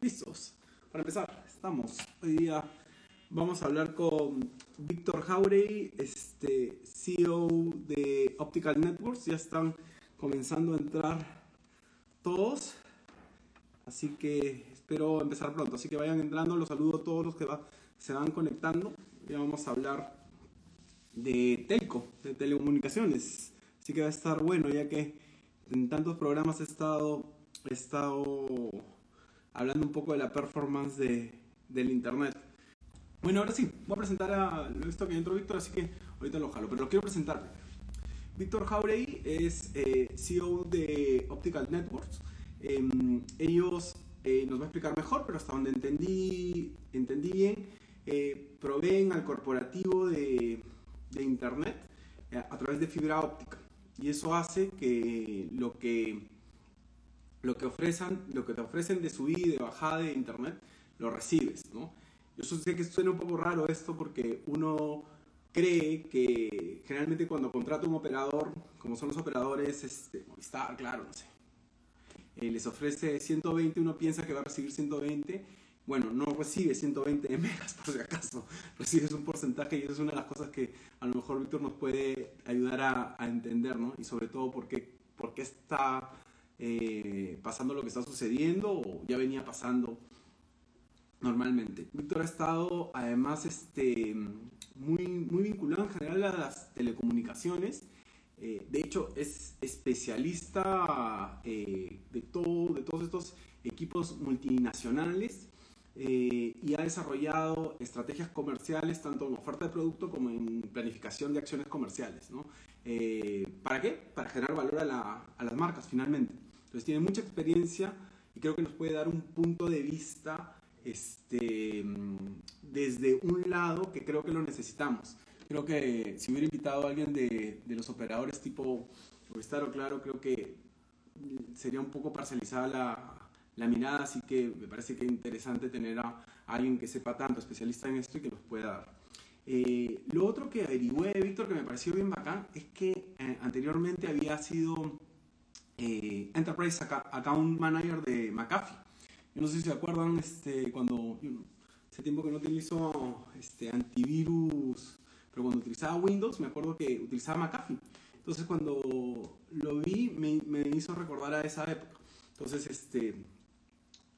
Listos. Para empezar, estamos. Hoy día vamos a hablar con Víctor Jauregui, este CEO de Optical Networks. Ya están comenzando a entrar todos. Así que espero empezar pronto. Así que vayan entrando. Los saludo a todos los que se van conectando. Ya vamos a hablar de telco, de telecomunicaciones. Así que va a estar bueno, ya que en tantos programas he estado, he estado hablando un poco de la performance de, del Internet. Bueno, ahora sí, voy a presentar a esto que entró Víctor, así que ahorita lo jalo, pero lo quiero presentar Víctor Jauregui es eh, CEO de Optical Networks. Em, ellos eh, nos va a explicar mejor, pero hasta donde entendí, entendí bien, eh, proveen al corporativo de, de Internet a través de fibra óptica. Y eso hace que lo que, lo que, ofrecen, lo que te ofrecen de subida y de bajada de internet, lo recibes, ¿no? Yo sé que suena un poco raro esto porque uno cree que generalmente cuando contrata un operador, como son los operadores, este, Movistar, claro, no sé, eh, les ofrece 120, uno piensa que va a recibir 120 bueno, no recibe 120 megas por si acaso, recibes un porcentaje y eso es una de las cosas que a lo mejor Víctor nos puede ayudar a, entender, ¿no? Y sobre todo por qué, por qué está eh, pasando lo que está sucediendo o ya venía pasando normalmente. Víctor ha estado además este, muy, muy vinculado en general a las telecomunicaciones. Eh, de hecho, es especialista eh, de, todo, de todos estos equipos multinacionales eh, y ha desarrollado estrategias comerciales tanto en oferta de producto como en planificación de acciones comerciales. ¿no? Eh, ¿Para qué? Para generar valor a, la, a, las marcas finalmente. Entonces tiene mucha experiencia y creo que nos puede dar un punto de vista este, desde un lado que creo que lo necesitamos. Creo que si hubiera invitado a alguien de, de los operadores tipo Movistar o Claro, creo que sería un poco parcializada la, la mirada, así que me parece que es interesante tener a, alguien que sepa tanto, especialista en esto y que nos pueda dar. Eh, lo otro que averigüé, Víctor, que me pareció bien bacán, es que eh, anteriormente había sido eh, Enterprise Account Manager de McAfee. Yo no sé si se acuerdan este, cuando hace tiempo que no utilizo este, antivirus, pero cuando utilizaba Windows me acuerdo que utilizaba McAfee. Entonces cuando lo vi me, me hizo recordar a esa época. Entonces, este,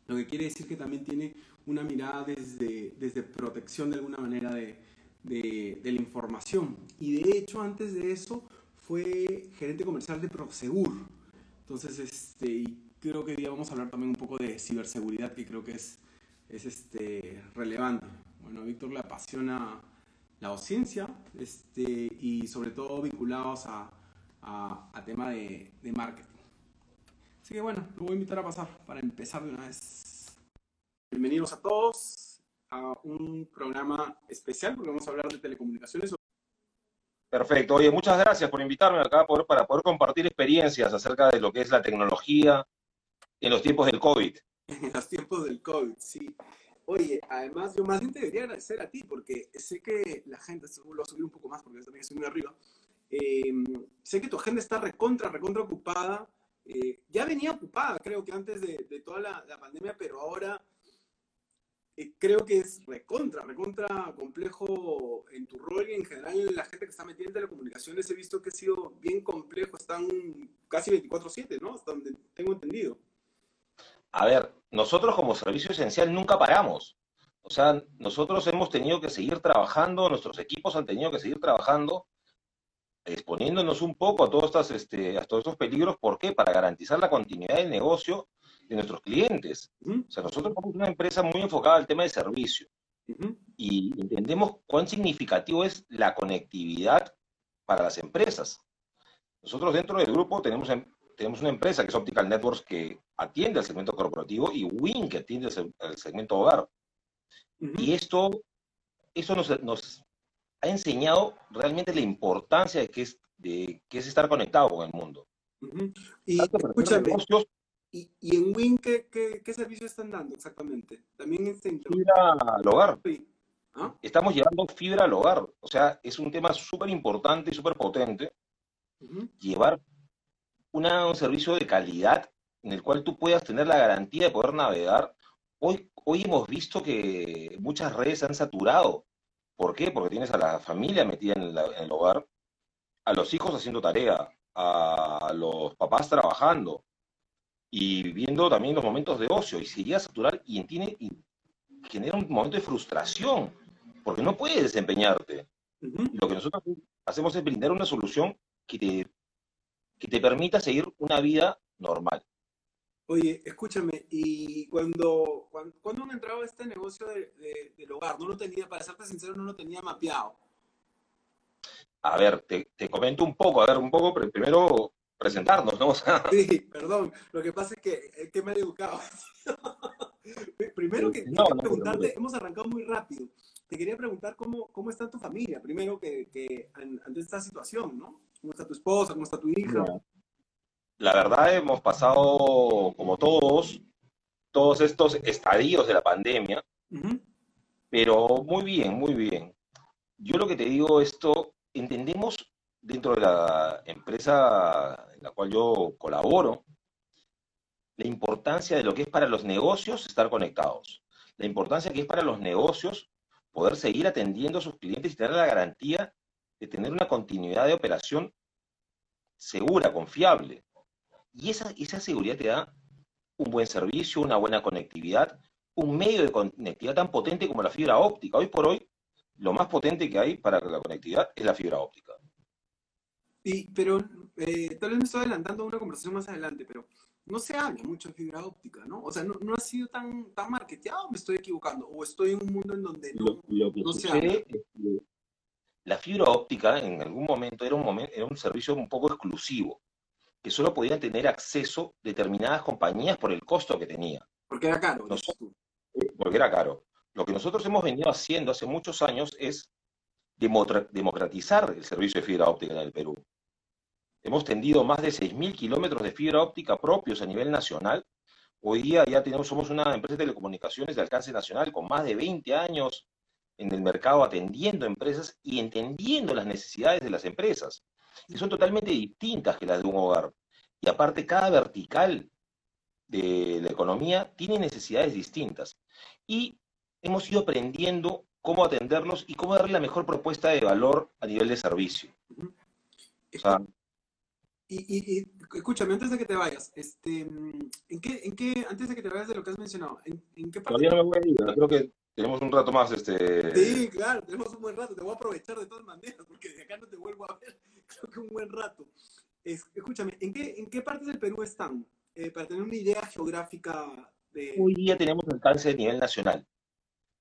lo que quiere decir que también tiene una mirada desde, desde protección de alguna manera de, de, la información. Y de hecho, antes de eso, fue gerente comercial de Prosegur. Entonces, este, creo que hoy día vamos a hablar también un poco de ciberseguridad, que creo que es, es este, relevante. Bueno, a Víctor le apasiona la docencia este, y sobre todo vinculados a, a, a tema de, de marketing. Así que bueno, lo voy a invitar a pasar para empezar de una vez. Bienvenidos a todos a un programa especial porque vamos a hablar de telecomunicaciones. Perfecto. Oye, muchas gracias por invitarme acá para poder compartir experiencias acerca de lo que es la tecnología en los tiempos del COVID. En los tiempos del COVID, sí. Oye, además yo más bien te debería agradecer a ti porque sé que la gente, lo voy a subir un poco más porque también estoy muy arriba, eh, sé que tu agenda está recontra, recontra ocupada eh, ya venía ocupada, creo que antes de, toda la, pandemia, pero ahora eh, creo que es recontra, recontra complejo en tu rol y en general la gente que está metida en telecomunicaciones he visto que ha sido bien complejo, están casi 24/7, ¿no? Hasta donde tengo entendido. A ver, nosotros como servicio esencial nunca paramos. O sea, nosotros hemos tenido que seguir trabajando, nuestros equipos han tenido que seguir trabajando exponiéndonos un poco a todos, estos, este, a todos estos peligros. ¿Por qué? Para garantizar la continuidad del negocio de nuestros clientes. O sea, nosotros somos una empresa muy enfocada al tema de servicio. Y entendemos cuán significativo es la conectividad para las empresas. Nosotros dentro del grupo tenemos, em, tenemos una empresa que es Optical Networks que atiende al segmento corporativo y Win que atiende al segmento hogar. Y esto, eso nos, nos, ha enseñado realmente la importancia de que es, de, que es estar conectado con el mundo. Y escúchame, ¿y, ¿y, en Win qué, qué, qué, servicio están dando exactamente? También es Fibra al hogar. ¿Ah? Estamos llevando fibra al hogar. O sea, es un tema súper importante y súper potente. Llevar una, un servicio de calidad en el cual tú puedas tener la garantía de poder navegar hoy, hoy hemos visto que muchas redes se han saturado. ¿Por qué? Porque tienes a la familia metida en, la- en el hogar, a los hijos haciendo tarea, a los papás trabajando y viendo también los momentos de ocio y se llega a saturar y, tiene, y genera un momento de frustración porque no puedes desempeñarte. Lo que nosotros hacemos es brindar una solución que te, que te permita seguir una vida normal. Oye, escúchame, y cuando, cuando, cuando uno entraba a este negocio de- de- del hogar, no lo tenía, para serte sincero, no lo tenía mapeado. A ver, te, te comento un poco, a ver, un poco, pero primero presentarnos, ¿no? O sea, Sí, perdón, lo que pasa es que, es que me he educado. Primero que No, no te preguntarte, hemos arrancado muy rápido. Te quería preguntar cómo, cómo está tu familia, primero que, que an- ante esta situación, ¿no? ¿Cómo está tu esposa? ¿Cómo está tu hija? La verdad hemos pasado, como todos, todos estos estadios de la pandemia, pero muy bien, muy bien. Yo lo que te digo, esto, entendemos dentro de la empresa en la cual yo colaboro, la importancia de lo que es para los negocios estar conectados, la importancia que es para los negocios poder seguir atendiendo a sus clientes y tener la garantía de tener una continuidad de operación segura, confiable. Y esa, esa seguridad te da un buen servicio, una buena conectividad, un medio de conectividad tan potente como la fibra óptica. Hoy por hoy, lo más potente que hay para la conectividad es la fibra óptica. Y, pero eh, tal vez me estoy adelantando a una conversación más adelante, pero no se habla mucho de fibra óptica, ¿no? O sea, no, no ha sido tan, tan marketeado, me estoy equivocando, o estoy en un mundo en donde no, Lo, lo que no se que la fibra óptica en algún momento era un, momento, era un servicio un poco exclusivo, que solo podían tener acceso determinadas compañías por el costo que tenía, porque era caro. No dices tú. porque era caro. Lo que nosotros hemos venido haciendo hace muchos años es democratizar el servicio de fibra óptica en el Perú. Hemos tendido más de 6.000 kilómetros de fibra óptica propios a nivel nacional. Hoy día ya tenemos, somos una empresa de telecomunicaciones de alcance nacional con más de 20 años en el mercado atendiendo empresas y entendiendo las necesidades de las empresas, que son totalmente distintas que las de un hogar. Y aparte, cada vertical de la economía tiene necesidades distintas. Y hemos ido aprendiendo cómo atenderlos y cómo darle la mejor propuesta de valor a nivel de servicio. O sea, Y, y, y, escúchame, antes de que te vayas, este, ¿en qué, en qué, antes de que te vayas de lo que has mencionado, ¿en, en qué parte? todavía no me voy a ir, creo que tenemos un rato más. Este... Sí, claro, tenemos un buen rato, te voy a aprovechar de todas maneras, porque de acá no te vuelvo a ver, creo que un buen rato. Es- escúchame, ¿en qué, ¿en qué partes del Perú están? Eh, para tener una idea geográfica de... Hoy día tenemos alcance a nivel nacional.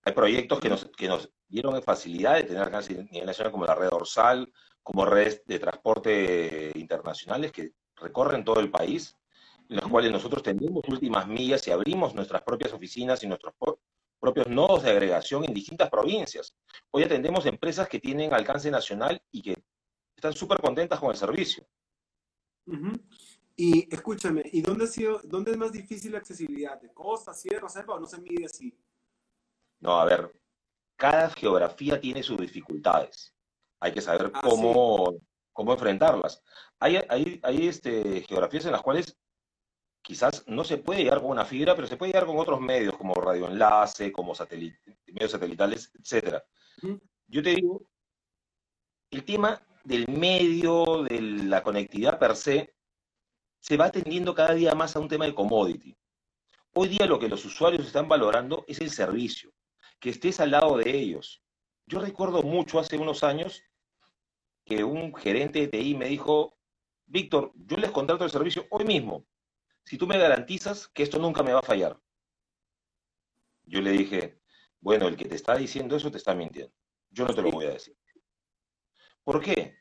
Hay proyectos que nos, que nos dieron facilidad de tener alcance a nivel nacional, como la red dorsal, como redes de transporte internacionales que recorren todo el país, en las cuales nosotros tenemos últimas millas y abrimos nuestras propias oficinas y nuestros propios nodos de agregación en distintas provincias. Hoy atendemos empresas que tienen alcance nacional y que están súper contentas con el servicio. Y escúchame, ¿y dónde ha sido, dónde es más difícil la accesibilidad? ¿De costa, sierra, selva o no se mide así? No, a ver, cada geografía tiene sus dificultades. Hay que saber Ah, cómo, cómo enfrentarlas. Hay, hay, hay este, geografías en las cuales quizás no se puede llegar con una fibra, pero se puede llegar con otros medios como radioenlace, como satelit- medios satelitales, etcétera. Ujú. Yo te digo, el tema del medio, de la conectividad per se, se va atendiendo cada día más a un tema de commodity. Hoy día lo que los usuarios están valorando es el servicio, que estés al lado de ellos. Yo recuerdo mucho hace unos años que un gerente de TI me dijo, Víctor, yo les contrato el servicio hoy mismo, si tú me garantizas que esto nunca me va a fallar. Yo le dije, bueno, el que te está diciendo eso te está mintiendo. Yo no te lo voy a decir. ¿Por qué?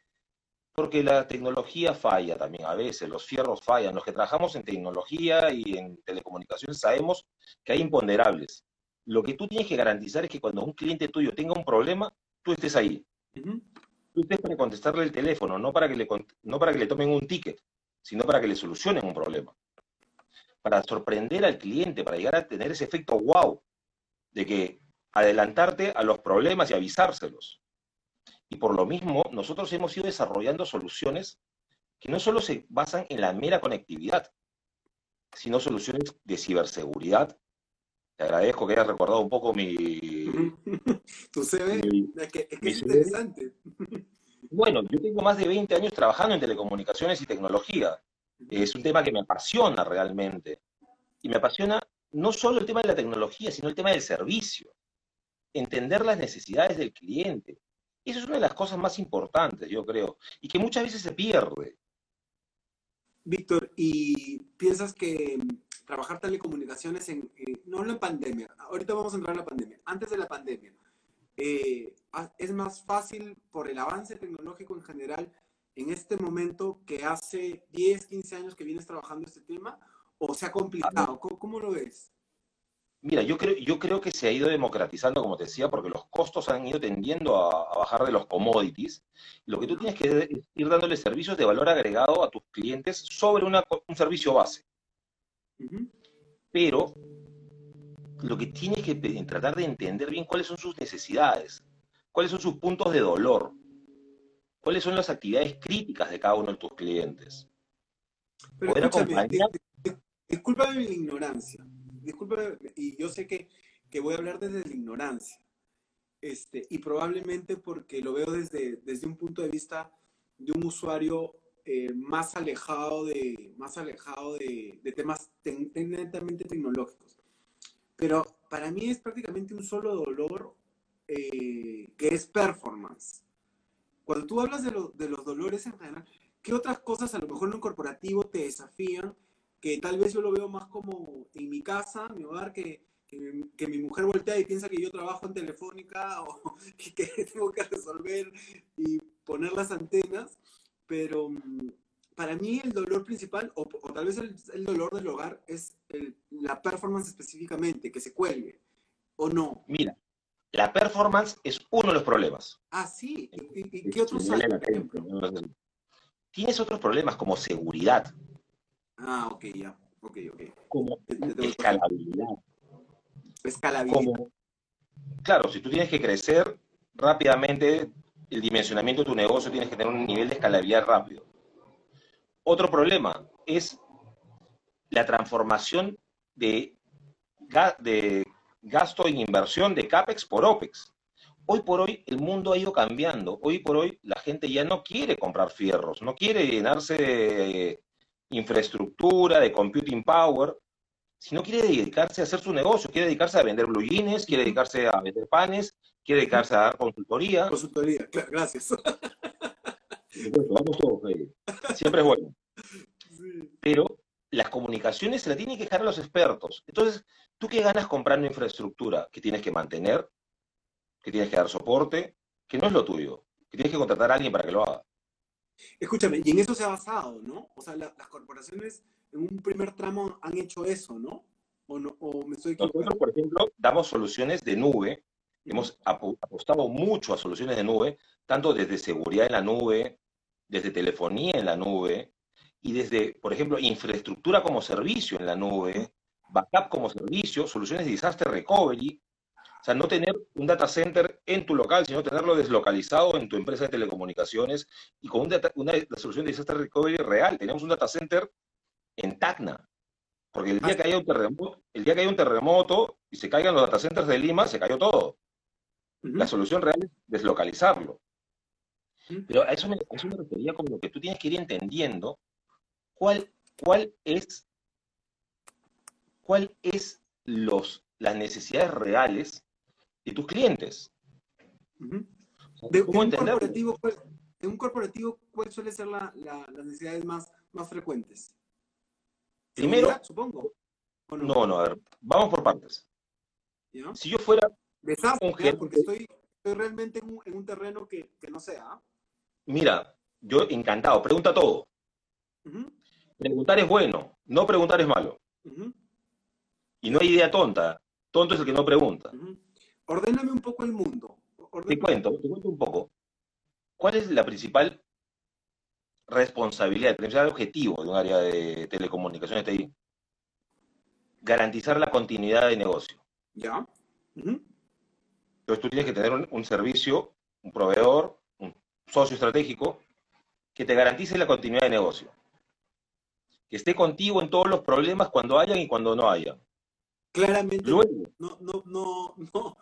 Porque la tecnología falla también a veces, los fierros fallan. Los que trabajamos en tecnología y en telecomunicaciones sabemos que hay imponderables. Lo que tú tienes que garantizar es que cuando un cliente tuyo tenga un problema, tú estés ahí. Tú estés para contestarle el teléfono, no para que le, no para que le tomen un ticket, sino para que le solucionen un problema. Para sorprender al cliente, para llegar a tener ese efecto wow, de que adelantarte a los problemas y avisárselos. Y por lo mismo, nosotros hemos ido desarrollando soluciones que no solo se basan en la mera conectividad, sino soluciones de ciberseguridad, Te agradezco que hayas recordado un poco mi... tu CV, es que, es, interesante. Bueno, yo tengo más de 20 años trabajando en telecomunicaciones y tecnología. Es un tema que me apasiona realmente. Y me apasiona no solo el tema de la tecnología, sino el tema del servicio. Entender las necesidades del cliente. Eso es una de las cosas más importantes, yo creo, y que muchas veces se pierde. Víctor, ¿y piensas que trabajar telecomunicaciones en, no en la pandemia, ahorita vamos a entrar en la pandemia, antes de la pandemia, eh, es más fácil por el avance tecnológico en general en este momento que hace 10, 15 años que vienes trabajando este tema o se ha complicado? ¿Cómo, lo ves? Mira, yo creo, yo creo que se ha ido democratizando, como te decía, porque los costos han ido tendiendo a, bajar de los commodities. Lo que tú tienes que es ir dándole servicios de valor agregado a tus clientes sobre un servicio base. Pero lo que tienes que tratar de entender bien cuáles son sus necesidades, cuáles son sus puntos de dolor, cuáles son las actividades críticas de cada uno de tus clientes. Pero Poder acompañar... Discúlpame mi ignorancia, discúlpame, y yo sé que, que, voy a hablar desde la ignorancia, este, y probablemente porque lo veo desde, desde un punto de vista de un usuario eh, más alejado de, más alejado de, de temas netamente tecnológicos. Pero para mí es prácticamente un solo dolor eh, que es performance. Cuando tú hablas de, de, los dolores en general, ¿qué otras cosas a lo mejor en un corporativo te desafían? Que tal vez yo lo veo más como en mi casa, mi hogar, que, que, que mi mujer voltea y piensa que yo trabajo en Telefónica o que tengo que resolver y poner las antenas. Pero mm, para mí el dolor principal, o, tal vez el, dolor del hogar, es la performance específicamente, que se cuelgue, ¿o no? Mira, la performance es uno de los problemas. Ah, sí. ¿Y, qué otros hay, Tienes otros problemas como seguridad. Ah, ok, ya. Ok, ok. Como escalabilidad. Escalabilidad. claro, si tú tienes que crecer rápidamente, el dimensionamiento de tu negocio tienes que tener un nivel de escalabilidad rápido. Otro problema es la transformación de, de gasto en inversión de CAPEX por OPEX. Hoy por hoy el mundo ha ido cambiando. Hoy por hoy la gente ya no quiere comprar fierros, no quiere llenarse de infraestructura, de computing power, sino quiere dedicarse a hacer su negocio, quiere dedicarse a vender blue jeans, quiere dedicarse a vender panes, quiere dedicarse a dar consultoría. Consultoría, gracias. Vamos todos, siempre es bueno. Pero las comunicaciones se las tienen que dejar a los expertos. Entonces, ¿tú qué ganas comprando infraestructura? Que tienes que mantener, que tienes que dar soporte, que no es lo tuyo, que tienes que contratar a alguien para que lo haga. Escúchame, y en eso se ha basado, ¿no? O sea, las corporaciones en un primer tramo han hecho eso, ¿no? ¿O, no, o me estoy equivocando? Nosotros, por ejemplo, damos soluciones de nube. Hemos apostado mucho a soluciones de nube, tanto desde seguridad en la nube, desde telefonía en la nube y desde, por ejemplo, infraestructura como servicio en la nube, backup como servicio, soluciones de disaster recovery. O sea, no tener un data center en tu local, sino tenerlo deslocalizado en tu empresa de telecomunicaciones y con una solución de disaster recovery real. Tenemos un data center en Tacna. Porque el día que haya un terremoto, el día que haya un terremoto y se caigan los data centers de Lima, se cayó todo. La solución real es deslocalizarlo. Pero a eso, me, refería como que tú tienes que ir entendiendo cuál, cuál es, cuál es los, las necesidades reales de tus clientes. de, un corporativo, en un corporativo, ¿cuáles suelen ser las necesidades más, más frecuentes? Primero, supongo. no? no? a ver, vamos por partes. Si yo fuera un gerente, porque estoy, estoy realmente en un, en un terreno que, que no sea. Mira, yo encantado, pregunta todo. Preguntar es bueno, no preguntar es malo. Y no hay idea tonta, tonto es el que no pregunta. Ordéname un poco el mundo. Te cuento, te cuento un poco. ¿Cuál es la principal responsabilidad, el principal objetivo de un área de telecomunicaciones TI? Garantizar la continuidad de negocio. Ya. Entonces tú tienes que tener un servicio, un proveedor, socio estratégico que te garantice la continuidad de negocio. Que esté contigo en todos los problemas cuando hayan y cuando no hayan. Claramente, Luego, no, no, no, no.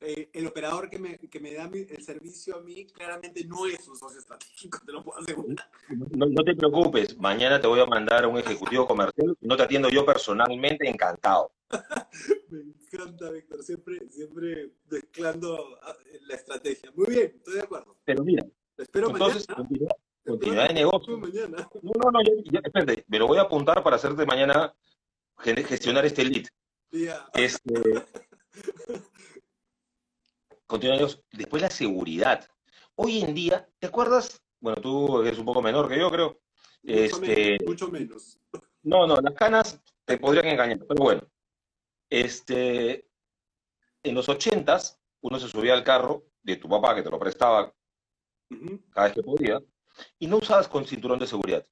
Eh, el operador que me, que me da mi- el servicio a mí claramente no es un socio estratégico, te lo puedo asegurar. no, no te preocupes, mañana te voy a mandar a un ejecutivo comercial, no te atiendo yo personalmente, encantado. Me encanta, Víctor, siempre, siempre mezclando ah, la estrategia. Muy bien, estoy de acuerdo. Pero mira, Lo espero entonces, mañana. Te continuidad de negocio. mañana. No, no, no, ya, ya, espérate, me lo voy a apuntar para hacerte mañana gestionar este lead. Ya. Este, continuamos. Después la seguridad. Hoy en día, ¿te acuerdas? Bueno, tú eres un poco menor que yo, creo. Mucho, Este, menos, mucho menos. no, no, las canas te podrían engañar, pero bueno. Este, en los ochentas, uno se subía al carro de tu papá, que te lo prestaba cada vez que podía, y no usabas con cinturón de seguridad.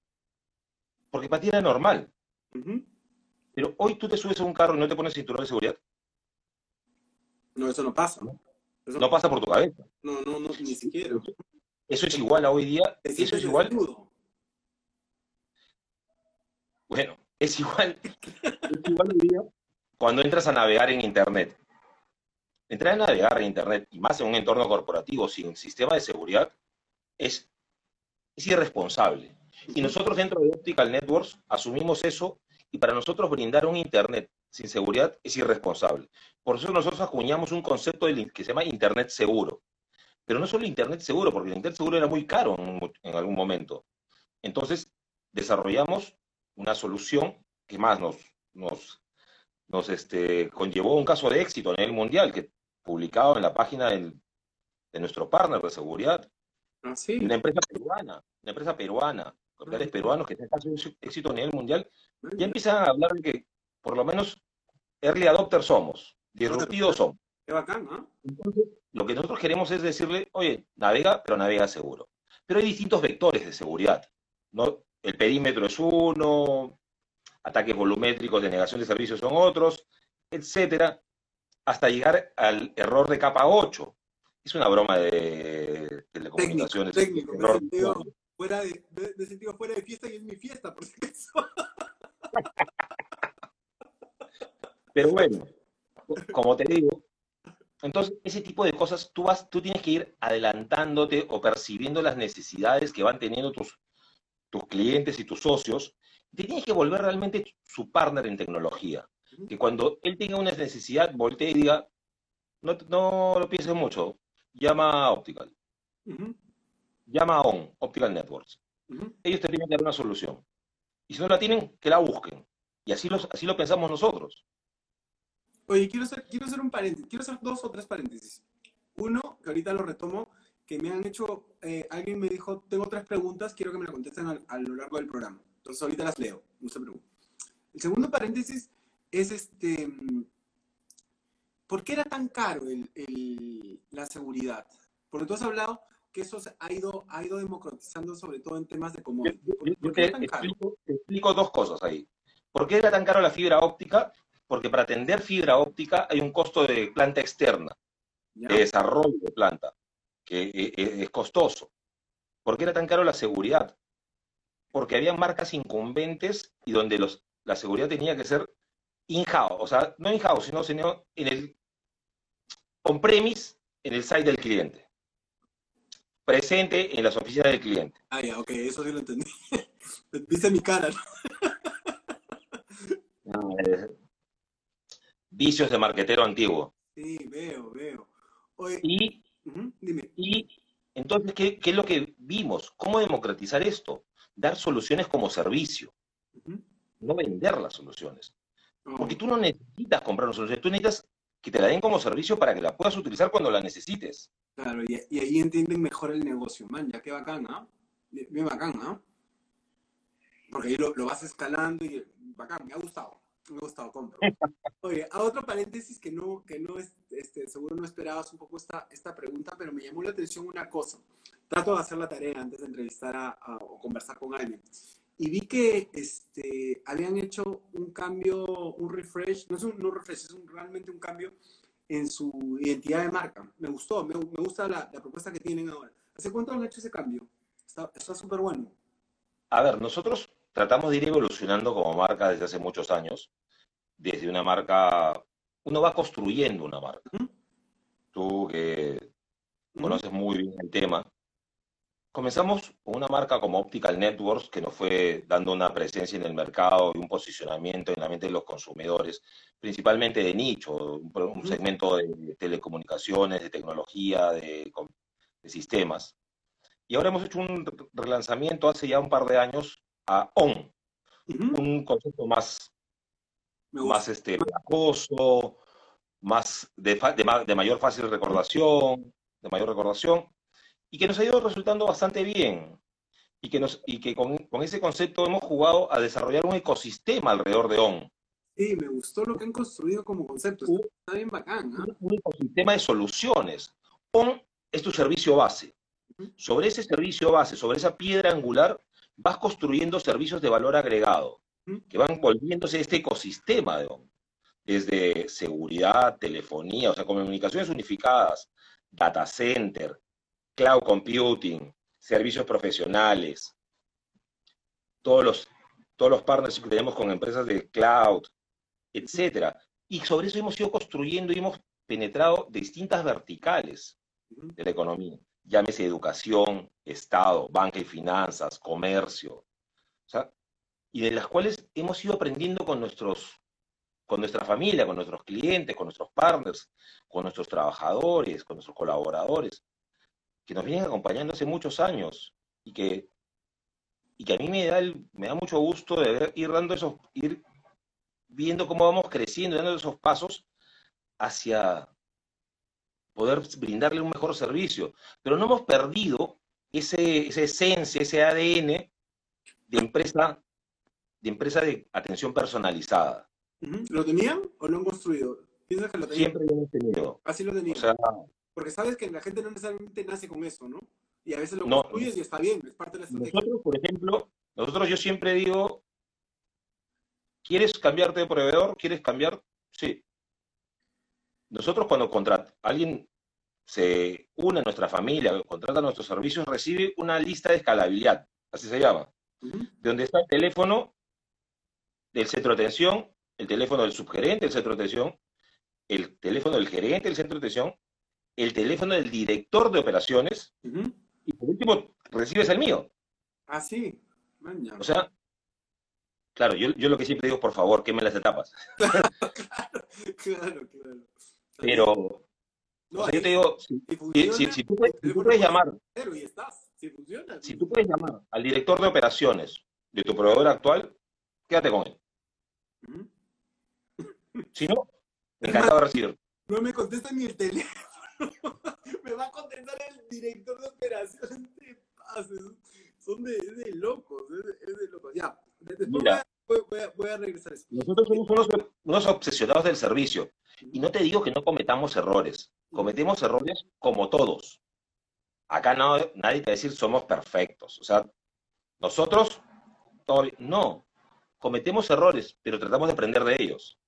Porque para ti era normal. Ujú. Pero hoy tú te subes a un carro y no te pones cinturón de seguridad. No, eso no pasa. Eso No pasa por tu cabeza. No, no, no, ni siquiera. Eso es igual a hoy día. Eso es igual. desnudo. Bueno, es igual. Es igual hoy día cuando entras a navegar en Internet. Entrar a navegar en Internet, y más en un entorno corporativo sin sistema de seguridad, es, es irresponsable. Y nosotros dentro de Optical Networks asumimos eso y para nosotros brindar un Internet sin seguridad es irresponsable. Por eso nosotros acuñamos un concepto que se llama Internet seguro. Pero no solo Internet seguro, porque el Internet seguro era muy caro en, en algún momento. Entonces desarrollamos una solución que más nos, nos, nos este, conllevó un caso de éxito a nivel mundial, que publicado en la página del- de nuestro partner de seguridad, Ah, sí. una empresa peruana, una empresa peruana, capitales peruanos que caso de éxito a nivel mundial, ya empiezan a hablar de que por lo menos early adopters somos, disruptivos somos. Qué bacán, ¿ah? Entonces, lo que nosotros queremos es decirle, oye, navega, pero navega seguro. Pero hay distintos vectores de seguridad, ¿no? El perímetro es uno, ataques volumétricos de negación de servicios son otros, etcétera, hasta llegar al error de capa 8. Es una broma de telecomunicaciones. técnico, sentido fuera de, de, de sentido fuera de fiesta y es mi fiesta, por si acaso. Pero bueno, como te digo, entonces ese tipo de cosas tú vas, tú tienes que ir adelantándote o percibiendo las necesidades que van teniendo tus, tus clientes y tus socios. Te tienes que volver realmente su partner en tecnología. Que cuando él tenga una necesidad, voltee y diga, no, no lo pienses mucho, llama a Optical, Ujú, llama a ON, Optical Networks. Ellos te tienen que dar una solución. Y si no la tienen, que la busquen. Y así, los, así lo pensamos nosotros. Oye, quiero hacer, quiero hacer un paréntesis, quiero hacer dos o tres paréntesis. Uno, que ahorita lo retomo, que me han hecho, eh, alguien me dijo, tengo tres preguntas, quiero que me las contesten a, a lo largo del programa. Entonces ahorita las leo, no se preocupen. El segundo paréntesis es este, mm, ¿por qué era tan caro el- el- la seguridad? Porque tú has hablado que eso se ha ido, ha ido democratizando sobre todo en temas de Yo, commodity. yo- ¿Por, yo te, explico, te explico dos cosas ahí. ¿Por qué era tan caro la fibra óptica? Porque para atender fibra óptica hay un costo de planta externa, ¿Ya? de desarrollo de planta, que eh, eh, es costoso. ¿Por qué era tan caro la seguridad? Porque había marcas incumbentes y donde los, la seguridad tenía que ser in-house, o sea, no in-house, sino, sino en el on-premise, en el site del cliente. Presente en las oficinas del cliente. Ah, ya, ok, eso sí lo entendí. Dice mi cara, ¿no? Vicios de marquetero antiguo. Sí, veo, veo. Oye, Y, dime. y entonces, ¿qué, qué es lo que vimos? ¿Cómo democratizar esto? Dar soluciones como servicio, no vender las soluciones. Oh, Porque tú no necesitas comprar una solución, tú necesitas que te la den como servicio para que la puedas utilizar cuando la necesites. Claro, y, y ahí entienden mejor el negocio, man, ya qué bacán, ¿ah? Bien bien bacán, ¿ah? Porque ahí lo, lo vas escalando y bacán, me ha gustado, me ha gustado, compro. Oye, a otro paréntesis que no, que no es, este, seguro no esperabas un poco esta, esta pregunta, pero me llamó la atención una cosa. Trato de hacer la tarea antes de entrevistar a, a- o conversar con alguien. Y vi que este, habían hecho un cambio, un refresh, no es un, no refresh, es un- realmente un cambio en su identidad de marca. Me gustó, me, me gusta la, la propuesta que tienen ahora. ¿Hace cuánto han hecho ese cambio? Está está súper bueno. A ver, nosotros tratamos de ir evolucionando como marca desde hace muchos años desde una marca, uno va construyendo una marca. Tú que conoces muy bien el tema, Comenzamos con una marca como Optical Networks que nos fue dando una presencia en el mercado y un posicionamiento en la mente de los consumidores, principalmente de nicho, un, segmento de telecomunicaciones, de tecnología, de, sistemas. Y ahora hemos hecho un relanzamiento hace ya un par de años a ON, un concepto más, más este, acoso, más de, de, de mayor fácil recordación, de mayor recordación, y que nos ha ido resultando bastante bien. Y que, nos, y que con, con ese concepto hemos jugado a desarrollar un ecosistema alrededor de ON. Sí, me gustó lo que han construido como concepto. Está, bien bacán. Un ecosistema de soluciones. ON es tu servicio base. Sobre ese servicio base, sobre esa piedra angular, vas construyendo servicios de valor agregado, que van volviéndose este ecosistema de ON. Desde seguridad, telefonía, o sea, comunicaciones unificadas, data center, cloud computing, servicios profesionales, todos los, todos los partners que tenemos con empresas de cloud, etcétera. Y sobre eso hemos ido construyendo y hemos penetrado distintas verticales de la economía. Llámese educación, Estado, banca y finanzas, comercio. y de las cuales hemos ido aprendiendo con nuestros con nuestra familia, con nuestros clientes, con nuestros partners, con nuestros trabajadores, con nuestros colaboradores que nos vienen acompañando hace muchos años y que, y que a mí me da, me da mucho gusto de ir dando esos, ir viendo cómo vamos creciendo, dando esos pasos hacia poder brindarle un mejor servicio. Pero no hemos perdido ese, esa esencia, ese ADN de empresa, de empresa de atención personalizada. ¿Lo tenían o lo han construido? ¿Piensas que lo tenían? Siempre lo hemos tenido. Así lo tenían. O sea, porque sabes que la gente no necesariamente nace con eso, ¿no? Y a veces lo construyes y está bien, es parte de la estrategia. Nosotros, por ejemplo, nosotros yo siempre digo, ¿quieres cambiarte de proveedor? ¿Quieres cambiar? Sí. Nosotros cuando contrata, alguien se une a nuestra familia, contrata nuestros servicios, recibe una lista de escalabilidad, así se llama, de donde está el teléfono del centro de atención, el teléfono del subgerente del centro de atención, el teléfono del gerente del centro de atención el teléfono del director de operaciones y por último recibes el mío. Ah, sí. O sea, claro, yo, yo, lo que siempre digo, por favor, queme las etapas. claro, claro, Pero, o sea, yo te digo, si, si, tú, puedes, llamar, si, tú puedes llamar al director de operaciones de tu proveedor actual, quédate con él. Si no, encantado de recibir. No me contesta ni el teléfono. me va a contestar el director de operaciones de paz. Son de, de locos, es de, locos. Ya, después voy, a, regresar a eso. Nosotros somos unos, obsesionados del servicio. Y no te digo que no cometamos errores. Cometemos errores como todos. Acá no, nadie te va a decir somos perfectos. O sea, nosotros, no, cometemos errores, pero tratamos de aprender de ellos.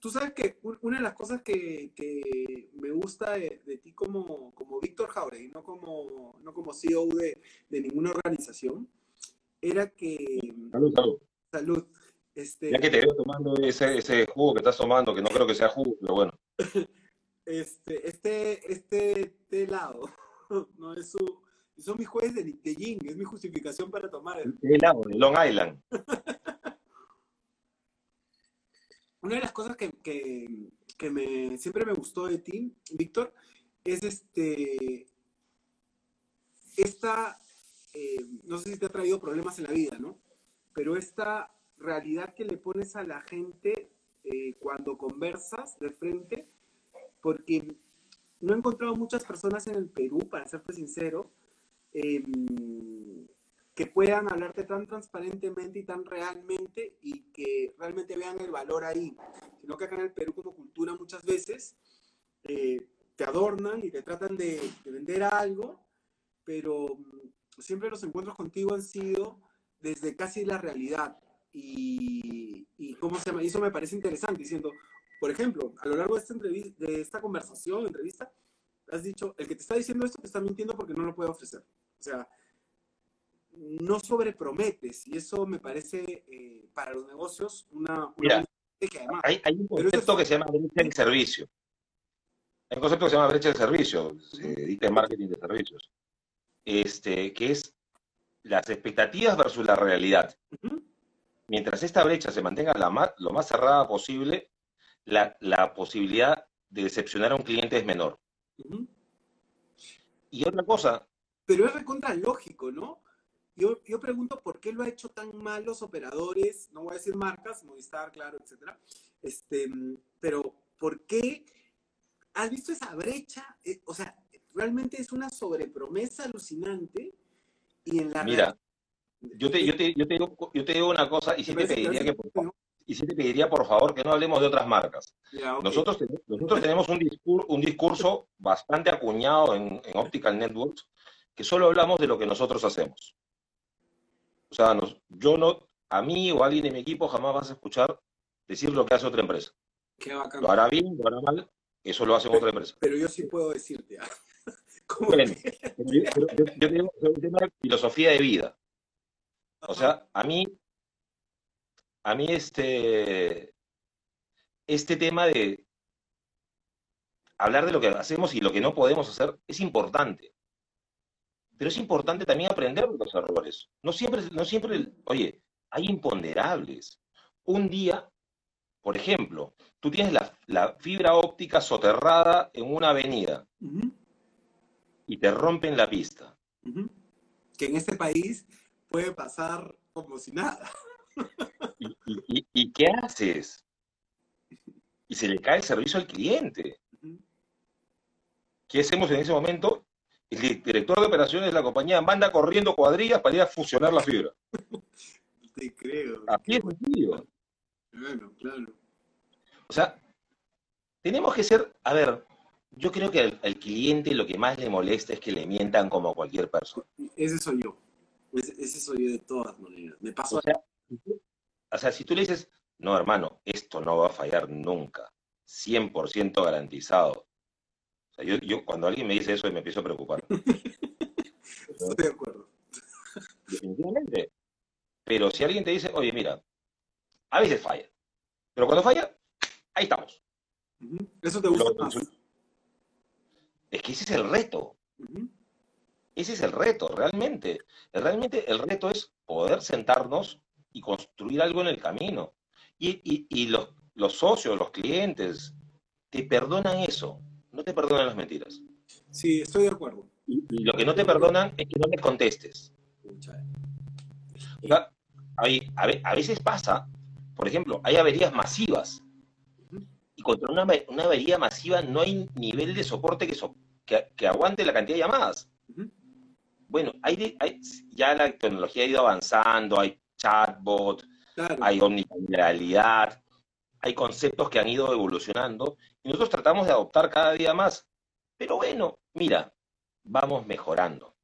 Tú sabes que una de las cosas que, me gusta de, ti como, como Víctor Jauregui, no como, no como CEO de, ninguna organización, era que... Salud, salud. Salud. Este, ya que te veo tomando ese, ese jugo que estás tomando, que no creo que sea jugo, pero bueno. Este, este, este helado, no es su, son mis jueces de, de es mi justificación para tomar el... helado de Long Island. una de las cosas que, me, siempre me gustó de ti, Víctor, es este, esta, eh, no sé si te ha traído problemas en la vida, ¿no? Pero esta realidad que le pones a la gente eh, cuando conversas de frente, porque no he encontrado muchas personas en el Perú, para serte sincero, em, que puedan hablarte tan transparentemente y tan realmente y que realmente vean el valor ahí, sino que acá en el Perú como cultura muchas veces eh, te adornan y te tratan de, vender algo, pero mm, siempre los encuentros contigo han sido desde casi la realidad y, y cómo se llama, eso me parece interesante, diciendo, por ejemplo, a lo largo de esta, entrevista, de esta conversación, entrevista, has dicho, el que te está diciendo esto te está mintiendo porque no lo puede ofrecer. O sea, no sobreprometes y eso me parece eh, para los negocios una... Mira, hay, hay, un concepto que se llama brecha de servicio. Hay un concepto que se llama brecha de servicio, se dice marketing de servicios, este, que es las expectativas versus la realidad. Mientras esta brecha se mantenga lo más cerrada posible, la, la, posibilidad de decepcionar a un cliente es menor. Y otra cosa. Pero es recontra lógico, ¿no? Yo, yo pregunto por qué lo ha hecho tan mal los operadores, no voy a decir marcas, Movistar, claro, etcétera. Este, pero ¿por qué has visto esa brecha? Eh, o sea, realmente es una sobrepromesa alucinante y en la Mira, yo te, yo, te, yo, te digo, yo te digo una cosa y sí te pediría que por, y sí te pediría por favor que no hablemos de otras marcas. nosotros, nosotros tenemos un discurso, un discurso bastante acuñado en, en Optical Networks que solo hablamos de lo que nosotros hacemos. O sea, yo no, a mí o a alguien de mi equipo jamás vas a escuchar decir lo que hace otra empresa. Qué bacán. Lo hará bien, lo hará mal, eso lo hace otra empresa. Pero yo sí puedo decirte. ¿Cómo yo, tengo un tema de filosofía de vida. O sea, a mí, a mí este, este tema de hablar de lo que hacemos y lo que no podemos hacer es importante pero es importante también aprender de los errores. No siempre, no siempre, oye, hay imponderables. Un día, por ejemplo, tú tienes la, fibra óptica soterrada en una avenida y te rompen la pista. Que en este país puede pasar como si nada. ¿Y, qué haces? Y se le cae el servicio al cliente. ¿Qué hacemos en ese momento? El director de operaciones de la compañía manda corriendo cuadrillas para ir a fusionar la fibra. Te creo. Así es sencillo. Claro, claro. O sea, tenemos que ser, a ver, yo creo que al, cliente lo que más le molesta es que le mientan como cualquier persona. Ese soy yo. Ese, soy yo de todas maneras. Me paso o sea, o sea, si tú le dices, no, hermano, esto no va a fallar nunca, 100% garantizado yo, cuando alguien me dice eso me empiezo a preocupar. Estoy de acuerdo. Definitivamente. Pero si alguien te dice, oye, mira, a veces falla. Pero cuando falla, ahí estamos. Eso te gusta más. Es que ese es el reto. Ese es el reto, realmente. Realmente el reto es poder sentarnos y construir algo en el camino. Y, los, los socios, los clientes, te perdonan eso no te perdonan las mentiras. Sí, estoy de acuerdo. Y, lo que no te perdonan es que no les contestes. a, veces pasa, por ejemplo, hay averías masivas. Y contra una, avería masiva no hay nivel de soporte que, que, aguante la cantidad de llamadas. Bueno, hay, ya la tecnología ha ido avanzando, hay chatbot, hay omnicanalidad, hay conceptos que han ido evolucionando y nosotros tratamos de adoptar cada día más. Pero bueno, mira, vamos mejorando.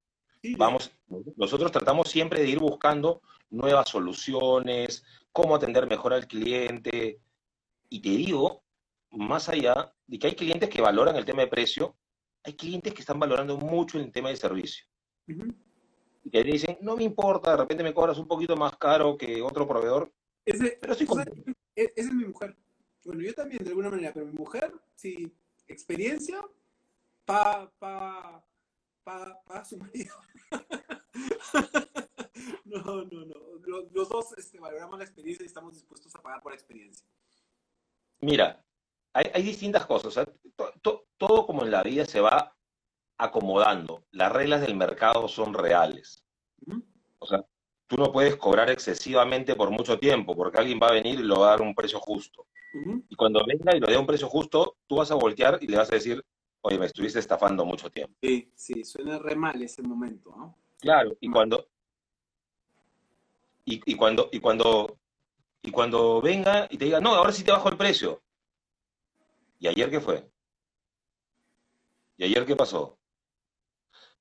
Vamos, nosotros tratamos siempre de ir buscando nuevas soluciones, cómo atender mejor al cliente. Y te digo, más allá de que hay clientes que valoran el tema de precio, hay clientes que están valorando mucho el tema de servicio. Y que dicen, no me importa, de repente me cobras un poquito más caro que otro proveedor, pero estoy contento. E-, esa es mi mujer. Bueno, yo también de alguna manera, pero mi mujer, sí, experiencia, pa, pa, pa, pa su marido. no, no, no. Los, dos este, valoramos la experiencia y estamos dispuestos a pagar por la experiencia. Mira, hay, distintas cosas. todo como en la vida se va acomodando. Las reglas del mercado son reales. O sea, tú no puedes cobrar excesivamente por mucho tiempo, porque alguien va a venir y lo va a dar un precio justo. Y cuando venga y lo dé un precio justo, tú vas a voltear y le vas a decir, oye, me estuviste estafando mucho tiempo. Sí, sí, suena re mal ese momento, ¿no? Claro, y cuando, y, cuando, y cuando, y cuando venga y te diga, no, ahora sí te bajo el precio. ¿Y ayer qué fue? ¿Y ayer qué pasó?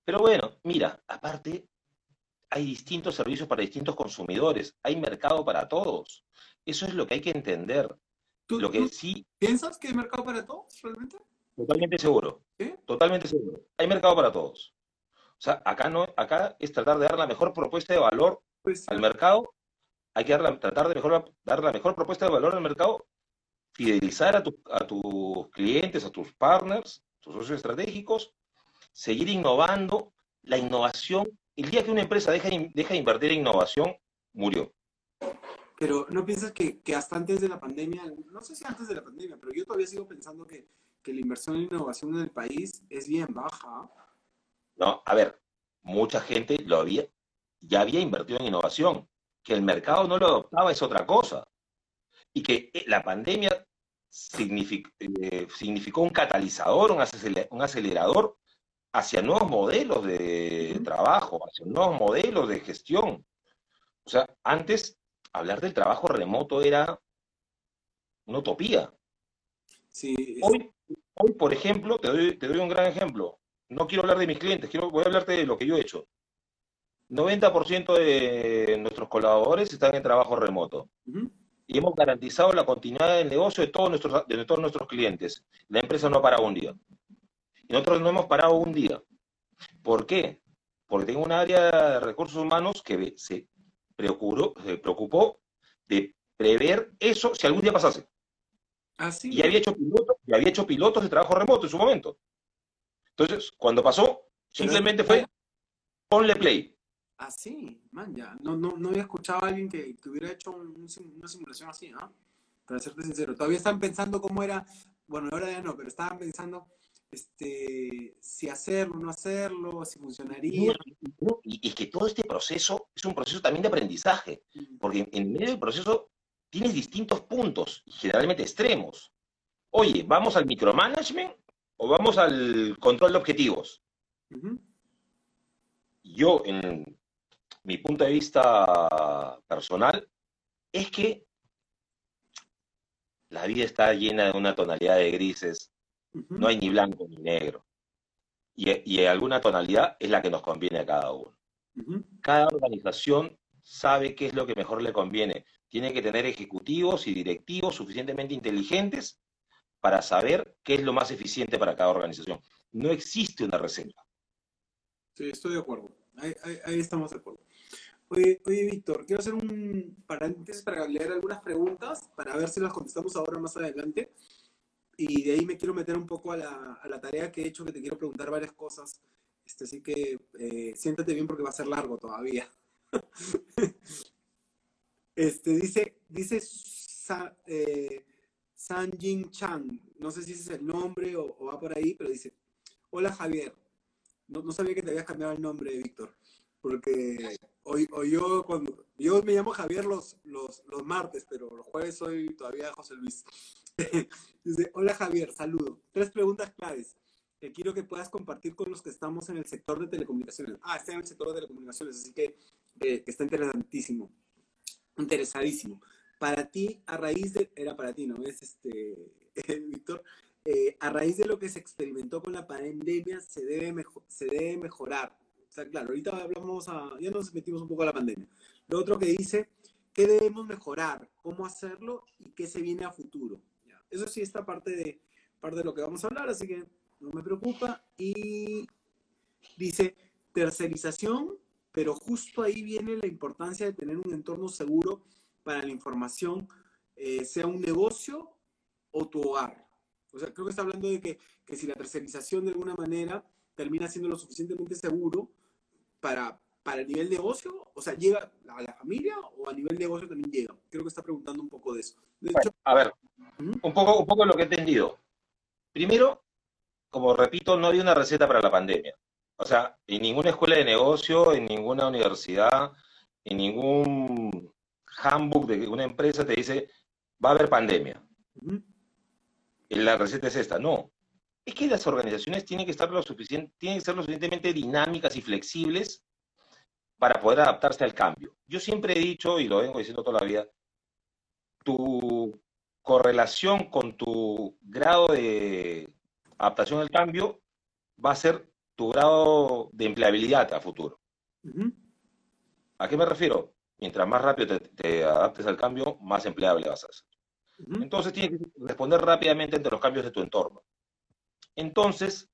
Pero bueno, mira, aparte, hay distintos servicios para distintos consumidores, hay mercado para todos. Eso es lo que hay que entender. Lo que sí, ¿Piensas que hay mercado para todos realmente? Totalmente seguro. Totalmente seguro. Hay mercado para todos. O sea, acá no, acá es tratar de dar la mejor propuesta de valor pues al mercado. Hay que dar tratar de mejor, dar la mejor propuesta de valor al mercado fidelizar a, a tus clientes, a tus partners, tus socios estratégicos, seguir innovando. La innovación, el día que una empresa deja, deja de invertir en innovación, murió. Pero ¿no piensas que, que, hasta antes de la pandemia, no sé si antes de la pandemia, pero yo todavía sigo pensando que, que la inversión en innovación en el país es bien baja? No, a ver, mucha gente lo había, ya había invertido en innovación. Que el mercado no lo adoptaba es otra cosa. Y que eh, la pandemia significó, eh, significó un catalizador, un acelerador hacia nuevos modelos de trabajo, hacia nuevos modelos de gestión. O sea, antes hablar del trabajo remoto era una utopía. Sí, hoy, hoy, por ejemplo, te doy, te doy un gran ejemplo. No quiero hablar de mis clientes, quiero, voy a hablarte de lo que yo he hecho. 90% de nuestros colaboradores están en trabajo remoto. Y hemos garantizado la continuidad del negocio de todos, nuestros, de todos nuestros clientes. La empresa no ha parado un día. Y nosotros no hemos parado un día. ¿Por qué? Porque tengo un área de recursos humanos que se preocupó, se preocupó de prever eso si algún día pasase. ¿Ah, sí? Y había hecho pilotos, y había hecho pilotos de trabajo remoto en su momento. Entonces, cuando pasó, simplemente fue ponle play. Ah, sí, man, ya. No, no, no había escuchado a alguien que, que hubiera hecho un, una simulación así, ¿no? Para serte sincero. Todavía están pensando cómo era, bueno, ahora ya no, pero estaban pensando este, si hacerlo, no hacerlo, si funcionaría. y, es que todo este proceso es un proceso también de aprendizaje, Mm. porque en medio del proceso tienes distintos puntos, generalmente extremos. Oye, ¿vamos al micromanagement o vamos al control de objetivos? Yo, en mi punto de vista personal, es que la vida está llena de una tonalidad de grises, No hay ni blanco ni negro. Y, y alguna tonalidad es la que nos conviene a cada uno. Cada organización sabe qué es lo que mejor le conviene. Tiene que tener ejecutivos y directivos suficientemente inteligentes para saber qué es lo más eficiente para cada organización. No existe una receta. Sí, estoy de acuerdo. Ahí, ahí- ahí estamos de acuerdo. Oye, oye, Víctor, quiero hacer un paréntesis para leer algunas preguntas, para ver si las contestamos ahora más adelante. Y de ahí me quiero meter un poco a la, a la tarea que he hecho, que te quiero preguntar varias cosas. Este, así que eh, siéntate bien porque va a ser largo todavía. Este, dice, dice Sa- eh, San Jin Chang, no sé si ese es el nombre o, o va por ahí, pero dice, hola Javier, no, no sabía que te habías cambiado el nombre, Víctor, porque hoy, hoy yo, cuando, yo me llamo Javier los, los, los martes, pero los jueves soy todavía José Luis. Hola Javier, saludo. Tres preguntas claves que quiero que puedas compartir con los que estamos en el sector de telecomunicaciones. Ah, está en el sector de telecomunicaciones, así que, está interesantísimo, interesadísimo. Para ti, a raíz de, era para ti, ¿no? Es este, Víctor, eh, a raíz de lo que se experimentó con la pandemia, se debe, mejo- se debe mejorar. O sea, claro, ahorita hablamos, a, ya nos metimos un poco a la pandemia. Lo otro que dice, ¿qué debemos mejorar? ¿Cómo hacerlo? ¿Y qué se viene a futuro? Eso sí está parte de, parte de lo que vamos a hablar, así que no me preocupa. Y dice, tercerización, pero justo ahí viene la importancia de tener un entorno seguro para la información, eh, sea un negocio o tu hogar. O sea, creo que está hablando de que, que si la tercerización de alguna manera termina siendo lo suficientemente seguro para, para el nivel negocio, o sea, llega a la familia o a nivel negocio también llega. Creo que está preguntando un poco de eso. De hecho, Bueno, a ver, un poco, un poco lo que he entendido. Primero, como repito, no había una receta para la pandemia. O sea, en ninguna escuela de negocio, en ninguna universidad, en ningún handbook de una empresa te dice, va a haber pandemia. ujú, La receta es esta. No. Es que las organizaciones tienen que, estar lo suficiente, tienen que ser lo suficientemente dinámicas y flexibles para poder adaptarse al cambio. Yo siempre he dicho, y lo vengo diciendo toda la vida, tu correlación con tu grado de adaptación al cambio va a ser tu grado de empleabilidad a futuro. ¿A qué me refiero? Mientras más rápido te, te adaptes al cambio, más empleable vas a ser. Entonces tienes que responder rápidamente ante los cambios de tu entorno. Entonces,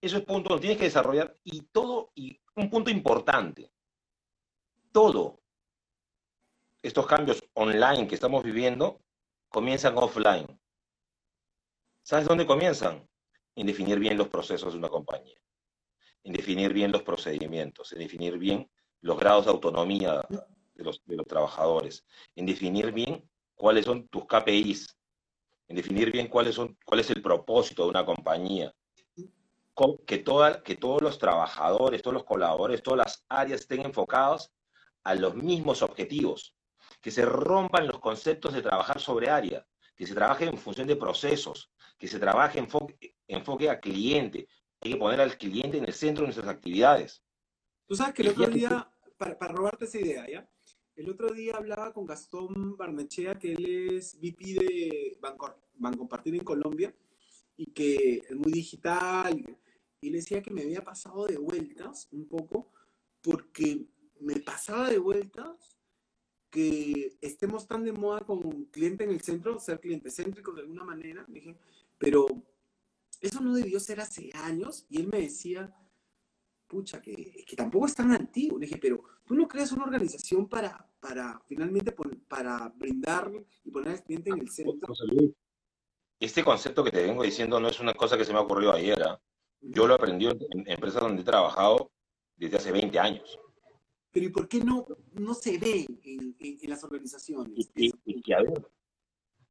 eso es punto donde tienes que desarrollar y todo, y un punto importante, todo estos cambios online que estamos viviendo comienzan offline. ¿Sabes dónde comienzan? En definir bien los procesos de una compañía, en definir bien los procedimientos, en definir bien los grados de autonomía de los, trabajadores, en definir bien cuáles son tus KPIs, en definir bien cuáles son, cuál es el propósito de una compañía, que, toda, que todos los trabajadores, todos los colaboradores, todas las áreas estén enfocados a los mismos objetivos, que se rompan los conceptos de trabajar sobre área, que se trabaje en función de procesos, que se trabaje enfoque, enfoque a cliente. Hay que poner al cliente en el centro de nuestras actividades. Tú sabes que el otro día, para, para robarte esa idea, ¿ya? El otro día hablaba con Gastón Barnechea, que él es VP de Banco, Banco Partir en Colombia y que es muy digital. Y le decía que me había pasado de vueltas un poco porque me pasaba de vueltas que estemos tan de moda con cliente en el centro, ser cliente céntrico de alguna manera. Dije, pero eso no debió ser hace años. Y él me decía, pucha, que, que tampoco es tan antiguo. Le dije, pero tú no creas una organización para, para finalmente para brindar y poner al cliente en el centro. Este concepto que te vengo diciendo no es una cosa que se me ha ocurrido ayer. ¿eh? Yo lo aprendí en empresas donde he trabajado desde hace 20 años. Pero ¿y por qué no, no se ve en, en, las organizaciones? Y, y, que, a ver,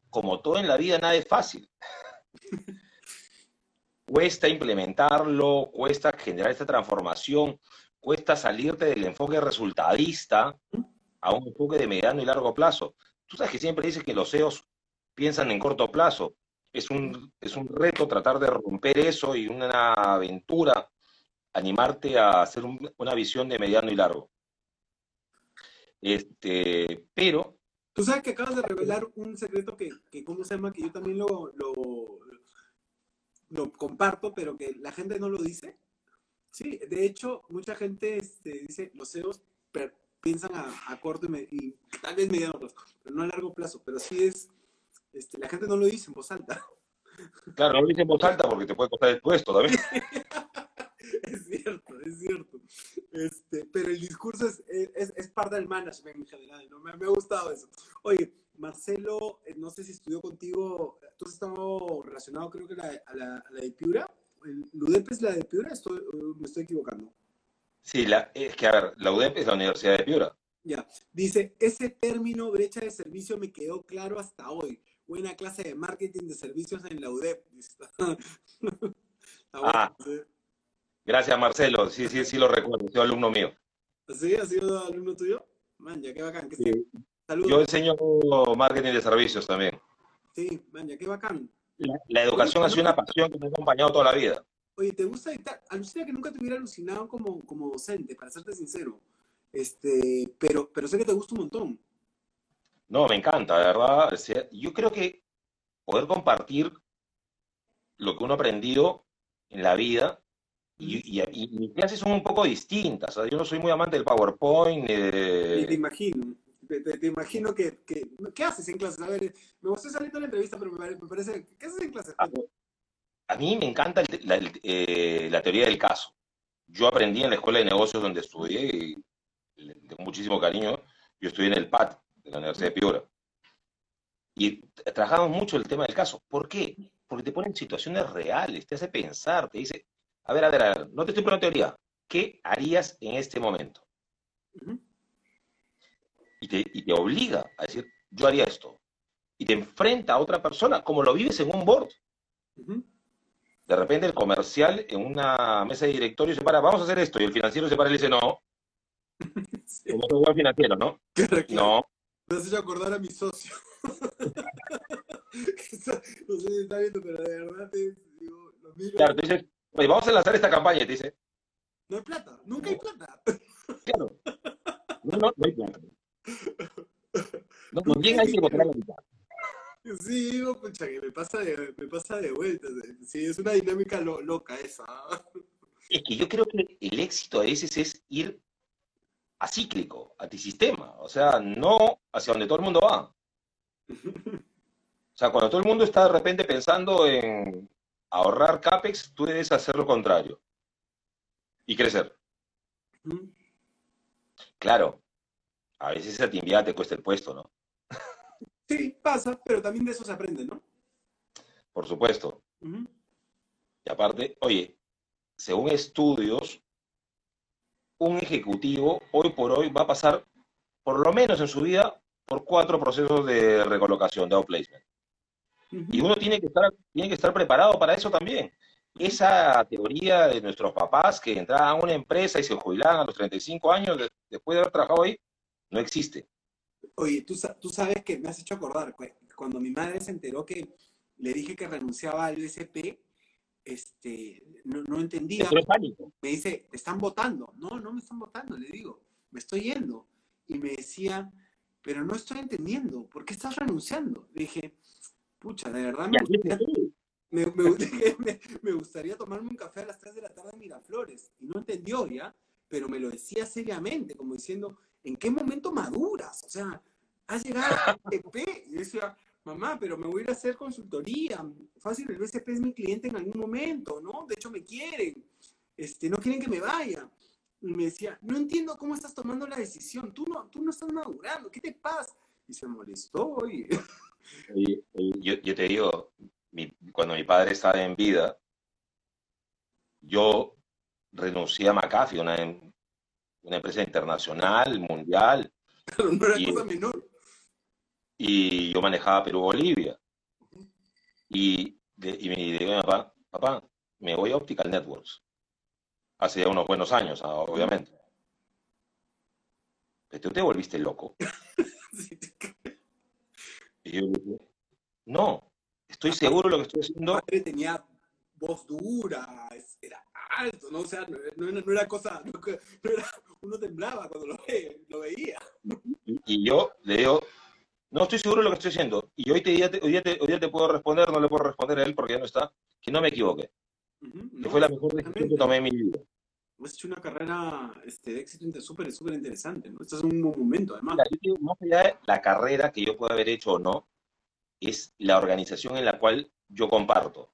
como todo en la vida, nada es fácil. cuesta implementarlo, cuesta generar esta transformación, cuesta salirte del enfoque resultadista a un enfoque de mediano y largo plazo. Tú sabes que siempre dices que los CEOs piensan en corto plazo. Es un, es un reto tratar de romper eso y una aventura, animarte a hacer una visión de mediano y largo. Este, pero... Tú sabes que acabas de revelar un secreto que, que ¿cómo se llama? Que yo también lo, lo, lo comparto, pero que la gente no lo dice. Sí, de hecho, mucha gente este, dice, los CEOs piensan a, corto y, tal vez mediano plazo, pero no a largo plazo, pero sí es, este, la gente no lo dice en voz alta. Claro, no lo dice en voz alta porque te puede costar el puesto también. es cierto, es cierto. Este, pero el discurso es, es, es parte del management en general, ¿no? me, me, ha gustado eso. Oye, Marcelo, eh, no sé si estudió contigo, tú has estado relacionado creo que a la, a la, a la de Piura. ¿LUDEP es la de Piura? Estoy, ¿Me estoy equivocando? Sí, la, es que a ver, la UDEP es la Universidad de Piura. Ya, dice, ese término brecha de servicio me quedó claro hasta hoy. Buena clase de marketing de servicios en la UDEP. ah, gracias Marcelo, sí, sí, sí lo recuerdo, soy alumno mío. ¿Sí? ¿Ha sido alumno tuyo? Man, ya, qué bacán. sí. Yo enseño marketing de servicios también. Sí, man, ya, qué bacán. La, la educación ha sido una pasión que me ha acompañado toda la vida. Oye, ¿te gusta dictar? Alucina que nunca te hubiera alucinado como, como docente, para serte sincero. Este, pero, pero sé que te gusta un montón. No, me encanta, de verdad. Yo creo que poder compartir lo que uno ha aprendido en la vida y, y, mis clases son un poco distintas. yo no soy muy amante del PowerPoint. Eh... Te imagino. Te, imagino que, que, ¿Qué haces en clases? A ver, me gustó salir de la entrevista, pero me, parece... ¿Qué haces en clases? Ah, a mí me encanta la, eh, la, teoría del caso. Yo aprendí en la escuela de negocios donde estudié y tengo muchísimo cariño. Yo estudié en el PAT de la Universidad de Piura. Y trabajamos mucho el tema del caso. ¿Por qué? Porque te ponen situaciones reales, te hace pensar, te dice, a ver, a ver, a ver, no te estoy poniendo teoría. ¿Qué harías en este momento? y, te, y te obliga a decir, yo haría esto. Y te enfrenta a otra persona como lo vives en un board. De repente el comercial en una mesa de directorio se para, vamos a hacer esto, y el financiero se para y le dice, no. Sí. Como buen financiero, ¿no? Claro, No. Me has hecho acordar a mi socio. no sé si está viendo, pero de verdad te digo, lo miro. Claro, tú dices, oye, vamos a lanzar esta campaña, te dice. No hay plata, nunca hay plata. Claro. No, no, no hay plata. No, no bien hay que encontrar la mitad. Sí, digo, pucha, que me pasa de, me pasa de vuelta. Sí, es una dinámica lo, loca esa. Es que yo creo que el éxito a veces es ir acíclico, antisistema. O sea, no hacia donde todo el mundo va. O sea, cuando todo el mundo está de repente pensando en ahorrar CAPEX, tú debes hacer lo contrario. Y crecer. Claro, a veces esa timbiada te cuesta el puesto, ¿no? Sí, pasa, pero también de eso se aprende, ¿no? Por supuesto. Y aparte, oye, según estudios, un ejecutivo hoy por hoy va a pasar, por lo menos en su vida, por cuatro procesos de recolocación, de outplacement. Y uno tiene que estar, tiene que estar preparado para eso también. Esa teoría de nuestros papás que entraban a una empresa y se jubilaban a los 35 años de- después de haber trabajado ahí, no existe. Oye, tú, tú sabes que me has hecho acordar, cu- cuando mi madre se enteró que le dije que renunciaba al USP, este, no, no entendía. Me dice, te están votando. No, no me están votando, le digo, me estoy yendo. Y me decía, pero no estoy entendiendo, ¿por qué estás renunciando? Le dije, pucha, de verdad me Y gustaría, me, me- me- me gustaría tomarme un café a las 3 de la tarde en Miraflores. Y no entendió ya, pero me lo decía seriamente, como diciendo, ¿en qué momento maduras? O sea, has llegado al USP. Y yo decía, mamá, pero me voy a ir a hacer consultoría. Fácil, el USP es mi cliente en algún momento, ¿no? De hecho, me quieren. Este, no quieren que me vaya. Y me decía, no entiendo cómo estás tomando la decisión. Tú no, tú no estás madurando. ¿Qué te pasa? Y se molestó, oye. Y- y yo, yo te digo, mi- cuando mi padre estaba en vida, yo renuncié a McAfee, una, em- una empresa internacional, mundial, Pero no era Y- cosa menor. y yo manejaba Perú-Bolivia. Y, de- y me digo a mi papá, papá, me voy a Optical Networks. Hace ya unos buenos años, ah, obviamente. Pero tú te volviste loco. Sí. Y yo le dije, no, estoy seguro de lo que estoy Mi haciendo. padre tenía voz dura, era alto, ¿no? O sea, no, no era, no era cosa, no, era, uno temblaba cuando lo, ve- lo veía. Y, y yo le digo, no estoy seguro de lo que estoy haciendo. Y hoy, te, hoy, día te, hoy día te puedo responder, no le puedo responder a él porque ya no está, que no me equivoqué. Ujú, Que fue la mejor decisión que tomé en mi vida. Has hecho una carrera este, de éxito súper, súper interesante, ¿no? Estás en un buen momento, además. Más allá de la carrera que yo pueda haber hecho o no, es la organización en la cual yo comparto.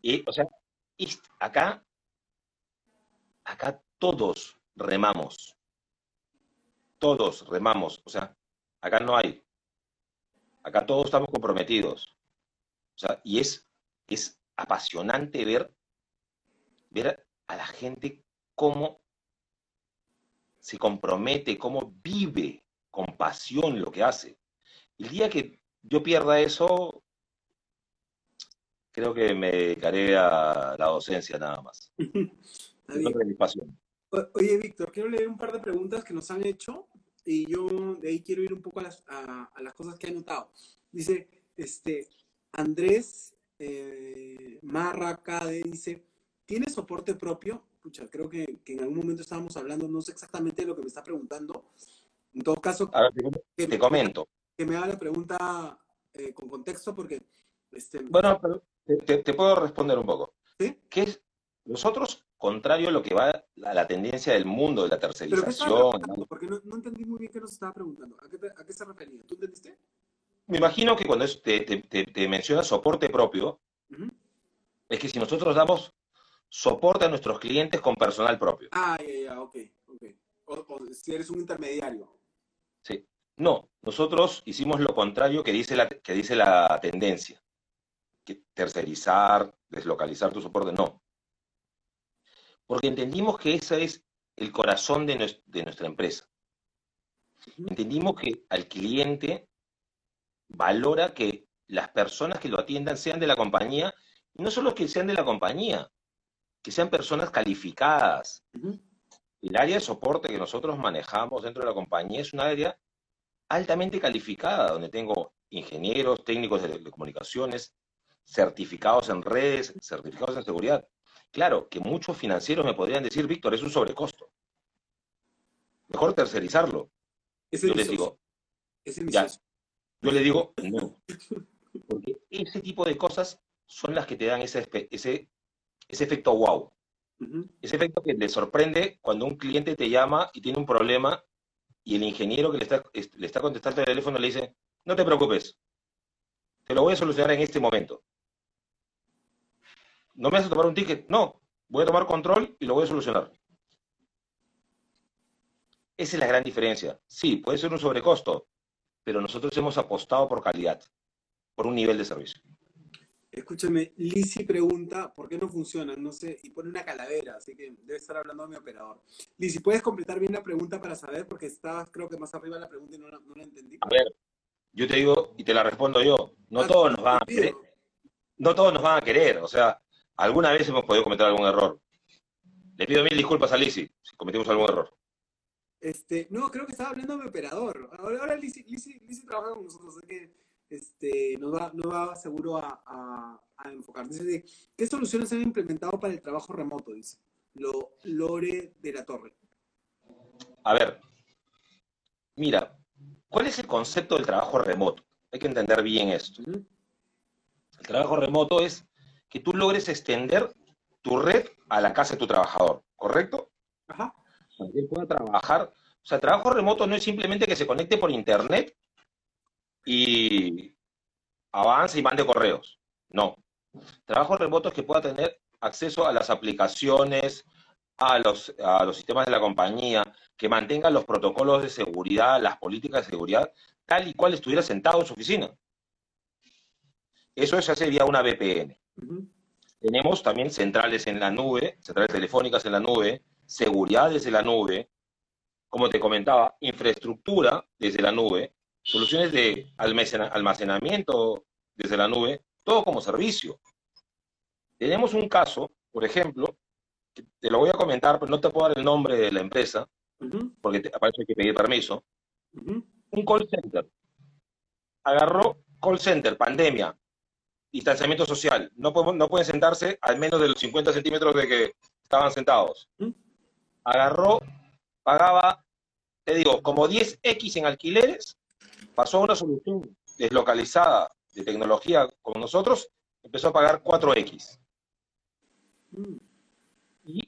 Y, o sea, es- acá, acá todos remamos. Todos remamos. O sea, acá no hay. Acá todos estamos comprometidos. O sea, y es, es apasionante ver, ver a la gente cómo se compromete, cómo vive con pasión lo que hace. El día que yo pierda eso, creo que me dedicaré a la docencia nada más. Pasiones. O- Oye, Víctor, quiero leer un par de preguntas que nos han hecho y yo de ahí quiero ir un poco a las, a, a las cosas que he anotado. Dice, este, Andrés eh, Marra Cade dice, ¿tiene soporte propio? Pucha, creo que, que en algún momento estábamos hablando, no sé exactamente de lo que me está preguntando. En todo caso, te, comento. que me haga la pregunta eh, con contexto porque, este, Bueno, pero te, puedo responder un poco. ¿sí? ¿Qué es? Nosotros, contrario a lo que va a la tendencia del mundo de la ¿Pero qué estaba tercerización? Porque no, no entendí muy bien qué nos estaba preguntando. ¿A qué, te- a qué se refería? ¿Tú entendiste? me imagino que cuando es- te, te, menciona soporte propio, es que si nosotros damos soporte a nuestros clientes con personal propio. Ah, ya, ya, ok, ok. O, o si eres un intermediario. ¿sí? No, nosotros hicimos lo contrario que dice la, que dice la tendencia. Que tercerizar, deslocalizar tu soporte, no. Porque entendimos que ese es el corazón de, nues- de nuestra empresa. Entendimos que al cliente valora que las personas que lo atiendan sean de la compañía, y no solo que sean de la compañía, que sean personas calificadas. El área de soporte que nosotros manejamos dentro de la compañía es un área altamente calificada, donde tengo ingenieros, técnicos de telecomunicaciones, certificados en redes, certificados en seguridad. Claro, que muchos financieros me podrían decir, Víctor, es un sobrecosto. Mejor tercerizarlo. Es Yo les digo, Es ya, ambicioso. yo le digo, no. Porque ese tipo de cosas son las que te dan ese, ese efecto wow. Ese efecto que le sorprende cuando un cliente te llama y tiene un problema y el ingeniero que le está, es- le está contestando el teléfono le dice, no te preocupes, te lo voy a solucionar en este momento. ¿No me vas a tomar un ticket? No, voy a tomar control y lo voy a solucionar. Esa es la gran diferencia. Sí, puede ser un sobrecosto, pero nosotros hemos apostado por calidad, por un nivel de servicio. Escúchame, Lizzy pregunta, ¿por qué no funciona? No sé, y pone una calavera, así que debe estar hablando de mi operador. Lizzy, ¿puedes completar bien la pregunta para saber? Porque está, creo que más arriba la pregunta y no la, no la entendí. A ver, yo te digo y te la respondo yo, no Ah, todos nos van a querer, no todos nos van a querer, o sea, alguna vez hemos podido cometer algún error. Le pido mil disculpas a Lizzy si cometimos algún error. Este, no, creo que estaba hablando de mi operador. Ahora, ahora Lizzy, Lizzy- Lizzy trabaja con nosotros, así que este, nos, va, nos va seguro a, a, a enfocar. Dice, ¿qué soluciones han implementado para el trabajo remoto? Dice. Lo, Lore de la Torre. A ver, mira, ¿cuál es el concepto del trabajo remoto? Hay que entender bien esto. El trabajo remoto es que tú logres extender tu red a la casa de tu trabajador, ¿correcto? Ajá. Para que pueda trabajar. O sea, el trabajo remoto no es simplemente que se conecte por internet y avance y mande correos. No. Trabajo remoto es que pueda tener acceso a las aplicaciones, a los, a los sistemas de la compañía, que mantenga los protocolos de seguridad, las políticas de seguridad, tal y cual estuviera sentado en su oficina. Eso se hace vía una VPN. Tenemos también centrales en la nube, centrales telefónicas en la nube, seguridad desde la nube, como te comentaba, infraestructura desde la nube, soluciones de almacena- almacenamiento desde la nube, todo como servicio. Tenemos un caso, por ejemplo, que te lo voy a comentar, pero no te puedo dar el nombre de la empresa, porque te, hay que pedir permiso. Un call center. Agarró call center, pandemia, distanciamiento social. No, podemos, no pueden sentarse al menos de los 50 centímetros de que estaban sentados. Agarró, pagaba, te digo, como 10X en alquileres, pasó a una solución deslocalizada de tecnología con nosotros, empezó a pagar 4X Mm. y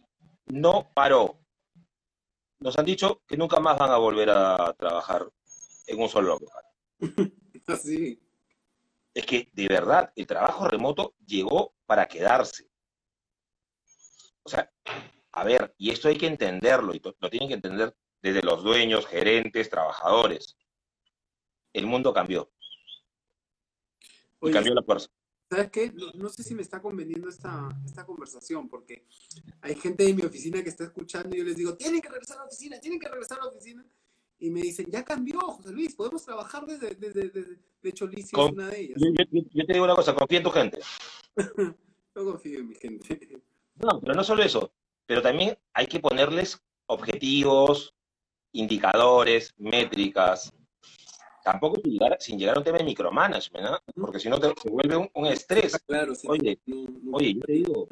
no paró. Nos han dicho que nunca más van a volver a trabajar en un solo local. Así. es que de verdad el trabajo remoto llegó para quedarse. O sea, a ver, y esto hay que entenderlo, y lo tienen que entender desde los dueños, gerentes, trabajadores. El mundo cambió, y Oye, cambió la fuerza. ¿Sabes qué? No, no sé si me está conveniendo esta, esta conversación, porque hay gente de mi oficina que está escuchando y yo les digo, tienen que regresar a la oficina, tienen que regresar a la oficina. Y me dicen, ya cambió, José Luis, podemos trabajar desde, desde, desde- de hecho, es Con- una de ellas. Yo, yo- yo te digo una cosa, confía en tu gente. Yo confío en mi gente. No, pero no solo eso, pero también hay que ponerles objetivos, indicadores, métricas. Tampoco sin llegar, sin llegar a un tema de micromanagement, ¿ah? porque si no te, se vuelve un, un estrés. Claro, sí. Oye, No, no- Oye, yo te digo,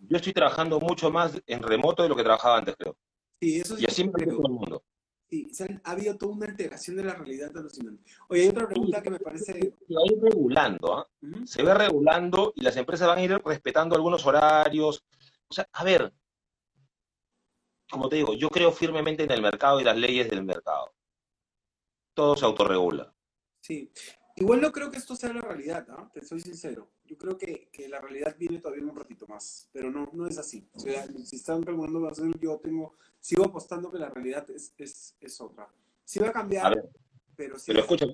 yo estoy trabajando mucho más en remoto de lo que trabajaba antes, creo. Sí, eso sí Y así me todo el mundo. Sí, o sea, ha habido toda una alteración de la realidad alucinante. Oye, hay otra pregunta que me parece... Se va a ir regulando, ¿ah? Ujú. Se va regulando y las empresas van a ir respetando algunos horarios. O sea, a ver, como te digo, yo creo firmemente en el mercado y las leyes del mercado. Todo se autorregula. Sí. Igual no creo que esto sea la realidad, ¿ah? Te soy sincero. Yo creo que, que la realidad viene todavía un ratito más, pero no, no es así. O sea, si están preguntando, va a ser, yo tengo, sigo apostando que la realidad es, es, es otra. Sí va a cambiar, A ver, pero sí. pero es- escucha,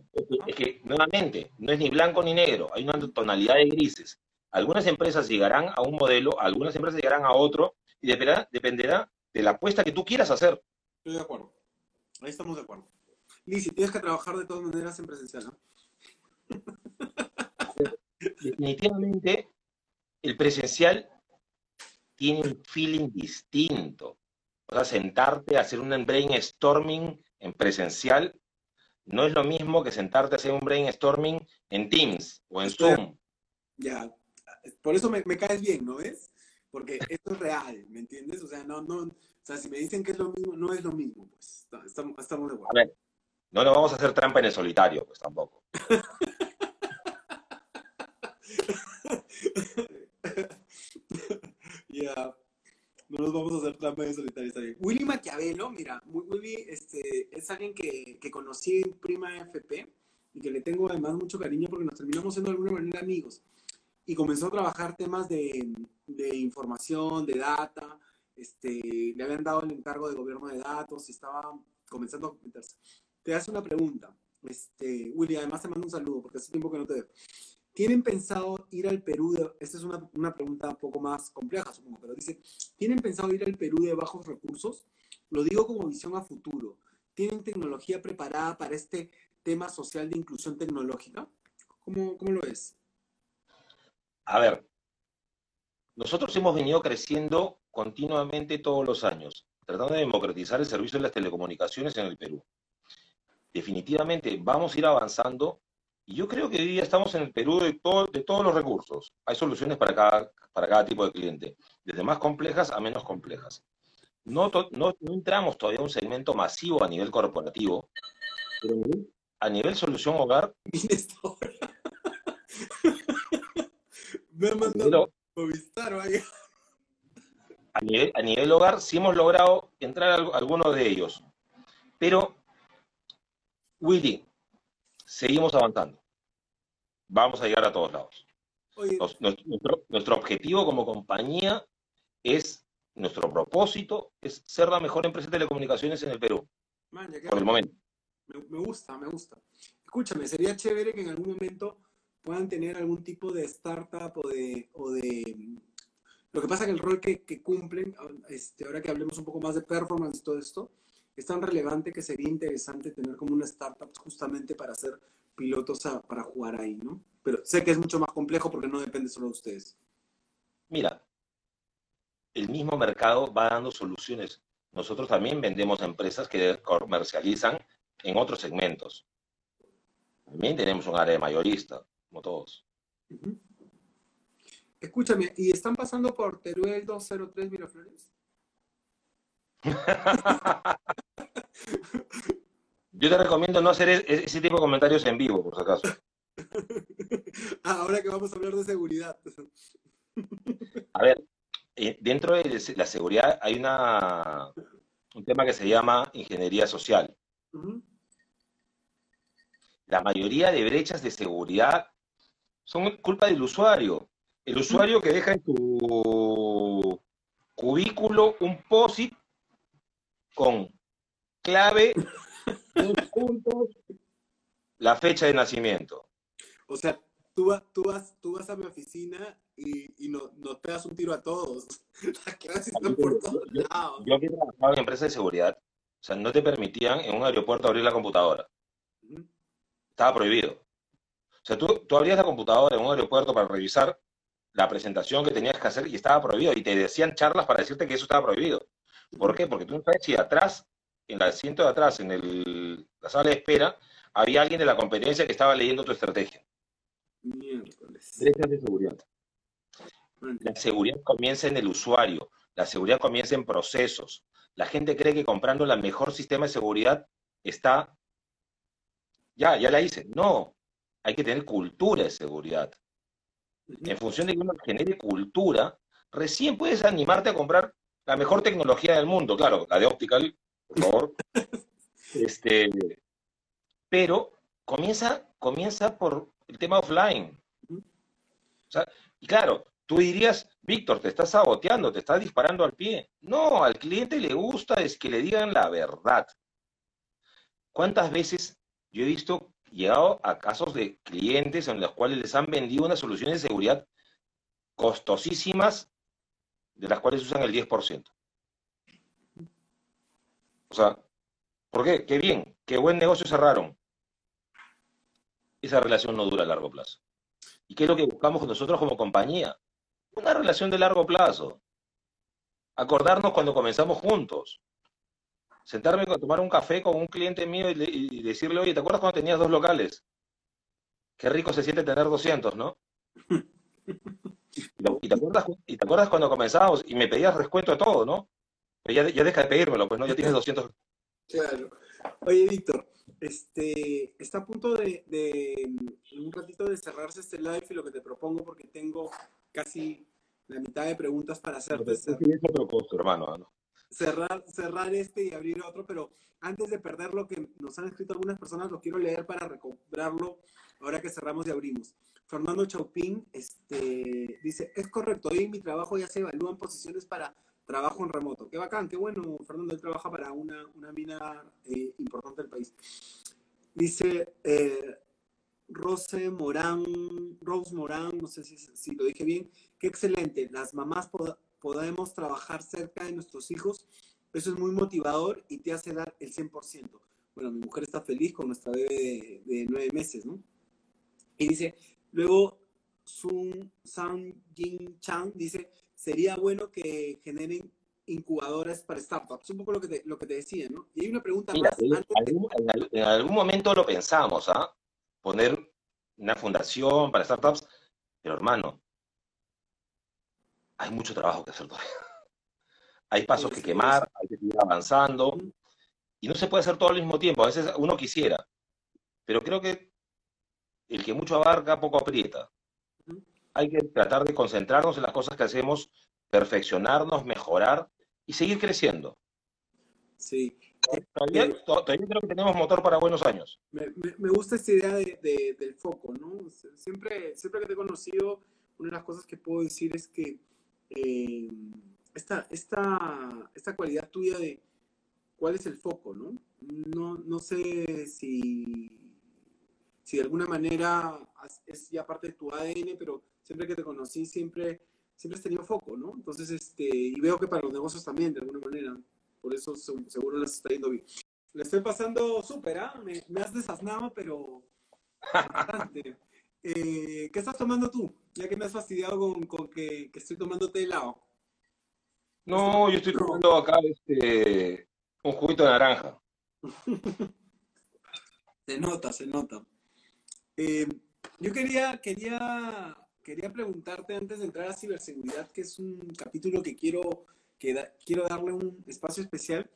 es que, nuevamente, no es ni blanco ni negro, hay una tonalidad de grises. Algunas empresas llegarán a un modelo, algunas empresas llegarán a otro, y dependerá, dependerá de la apuesta que tú quieras hacer. Estoy de acuerdo. Ahí estamos de acuerdo. Lizy, tienes que trabajar de todas maneras en presencial, ¿no? definitivamente el presencial tiene un feeling distinto. O sea, sentarte a hacer un brainstorming en presencial no es lo mismo que sentarte a hacer un brainstorming en Teams o en Zoom. Ya. Por eso me, me caes bien, ¿no ves? Porque esto es real, ¿me entiendes? O sea, no, no, o sea, si me dicen que es lo mismo, no es lo mismo, pues. Estamos, estamos de A acuerdo. ver, no nos vamos a hacer trampa en el solitario, pues tampoco. Ya. No nos vamos a hacer trampa de solitario, está. Willy Maquiavelo, mira, Wi- Willy este, es alguien que, que conocí en Prima FP y que le tengo además mucho cariño porque nos terminamos siendo de alguna manera amigos. Y comenzó a trabajar temas de, de información, de data, este, le habían dado el encargo de gobierno de datos y estaba comenzando a meterse. Te hace una pregunta. Este, Willy, además te mando un saludo porque hace tiempo que no te veo. ¿Tienen pensado ir al Perú? De, esta es una, una, pregunta un poco más compleja, supongo, pero dice, ¿tienen pensado ir al Perú de bajos recursos? Lo digo como visión a futuro. ¿Tienen tecnología preparada para este tema social de inclusión tecnológica? ¿Cómo, cómo lo ves? A ver, nosotros hemos venido creciendo continuamente todos los años, tratando de democratizar el servicio de las telecomunicaciones en el Perú. Definitivamente vamos a ir avanzando y yo creo que hoy día estamos en el Perú de, todo, de todos los recursos. Hay soluciones para cada, para cada tipo de cliente, desde más complejas a menos complejas. No, no, no entramos todavía en un segmento masivo a nivel corporativo, pero a nivel solución hogar. Me han mandado. A nivel, a nivel hogar sí hemos logrado entrar a algunos de ellos. Pero, Willy, seguimos avanzando. Vamos a llegar a todos lados. nuestro, objetivo como compañía es, nuestro propósito es ser la mejor empresa de telecomunicaciones en el Perú. por el momento. Me, gusta, me gusta. Escúchame, sería chévere que en algún momento puedan tener algún tipo de startup o de... O de lo que pasa que el rol que, que cumplen, este, ahora que hablemos un poco más de performance y todo esto, es tan relevante que sería interesante tener como una startup justamente para hacer pilotos para jugar ahí, ¿no? Pero sé que es mucho más complejo porque no depende solo de ustedes. Mira, el mismo mercado va dando soluciones. Nosotros también vendemos empresas que comercializan en otros segmentos. También tenemos un área de mayorista, como todos. Escúchame, ¿y están pasando por Teruel 203 Miraflores? Yo te recomiendo no hacer ese tipo de comentarios en vivo, por si acaso. Ah, ahora que vamos a hablar de seguridad. A ver, eh, dentro de la seguridad hay una, un tema que se llama ingeniería social. La mayoría de brechas de seguridad son culpa del usuario. El usuario que deja en tu cubículo un POSIT con clave, puntos, la fecha de nacimiento. O sea, tú, vas, tú, vas, tú vas a mi oficina y, y no, nos pegas un tiro a todos. Las claves están por todos lados. Yo aquí trabajaba en empresas de seguridad. O sea, no te permitían en un aeropuerto abrir la computadora. Estaba prohibido. O sea, tú, tú abrías la computadora en un aeropuerto para revisar la presentación que tenías que hacer y estaba prohibido. Y te decían charlas para decirte que eso estaba prohibido. ¿Por qué? Porque tú no sabes si atrás, en el asiento de atrás, en el, la sala de espera, había alguien de la competencia que estaba leyendo tu estrategia. Miércoles. de seguridad. La seguridad comienza en el usuario, la seguridad comienza en procesos. La gente cree que comprando el mejor sistema de seguridad está, ya, ya la hice. No, hay que tener cultura de seguridad. En función de que uno genere cultura, recién puedes animarte a comprar la mejor tecnología del mundo, claro, la de Optical, por favor. este, pero comienza, comienza por el tema offline. y claro, tú dirías, Víctor, te estás saboteando, te estás disparando al pie. No, al cliente le gusta es que le digan la verdad. ¿Cuántas veces yo he visto, llegado a casos de clientes en los cuales les han vendido unas soluciones de seguridad costosísimas de las cuales usan el 10%. O sea, ¿por qué? Qué bien, qué buen negocio cerraron. Esa relación no dura a largo plazo. ¿Y qué es lo que buscamos nosotros como compañía? Una relación de largo plazo. Acordarnos cuando comenzamos juntos. Sentarme a tomar un café con un cliente mío y, decirle, oye, ¿te acuerdas cuando tenías dos locales? Qué rico se siente tener 200, ¿no? Y te, acuerdas, cuando comenzábamos y me pedías descuento de todo, ¿no? Pero ya, deja de pedírmelo, pues no, ya tienes 200. Claro. Oye, Víctor, este, está a punto de, un ratito de cerrarse este live y lo que te propongo, porque tengo casi la mitad de preguntas para hacerte. hermano. Cerrar, cerrar este y abrir otro, pero antes de perder lo que nos han escrito algunas personas, lo quiero leer para recobrarlo ahora que cerramos y abrimos. Fernando Chaupín este, dice, es correcto, hoy en mi trabajo ya se evalúan posiciones para trabajo en remoto. Qué bacán, qué bueno, Fernando, él trabaja para una, mina eh, importante del país. Dice eh, Rose Morán, Rose Morán, no sé si, si, lo dije bien, qué excelente. Las mamás podemos trabajar cerca de nuestros hijos. Eso es muy motivador y te hace dar el 100%. Bueno, mi mujer está feliz con nuestra bebé de, nueve meses, ¿no? Y dice, luego Sun Sang Jin Chang dice, sería bueno que generen incubadoras para startups. Un poco lo que te, lo que te decía, ¿no? Y hay una pregunta más. en, algún, momento lo pensamos, ¿ah? Poner una fundación para startups, pero hermano, hay mucho trabajo que hacer todavía. hay pasos que quemar, hay que seguir avanzando, y no se puede hacer todo al mismo tiempo. A veces uno quisiera, pero creo que el que mucho abarca, poco aprieta. Hay que tratar de concentrarnos en las cosas que hacemos, perfeccionarnos, mejorar y seguir creciendo. Sí. Todavía, eh, creo que tenemos motor para buenos años. Me, gusta esta idea del foco, ¿no? Siempre, siempre que te he conocido, una de las cosas que puedo decir es que eh, esta, esta, esta cualidad tuya de cuál es el foco, ¿no? No, no sé si, si de alguna manera es ya parte de tu ADN, pero siempre que te conocí, siempre siempre has tenido foco, ¿no? Entonces, este, y veo que para los negocios también, de alguna manera. Por eso seguro les está yendo bien. Le estoy pasando súper, ¿ah? Me, has desasnado, pero bastante. Eh, ¿Qué estás tomando tú? Ya que me has fastidiado con, que, estoy tomando té helado. No, yo estoy tomando acá este, un juguito de naranja. se nota, se nota. Eh, yo quería, quería quería preguntarte antes de entrar a ciberseguridad, que es un capítulo que quiero, que quiero darle un espacio especial.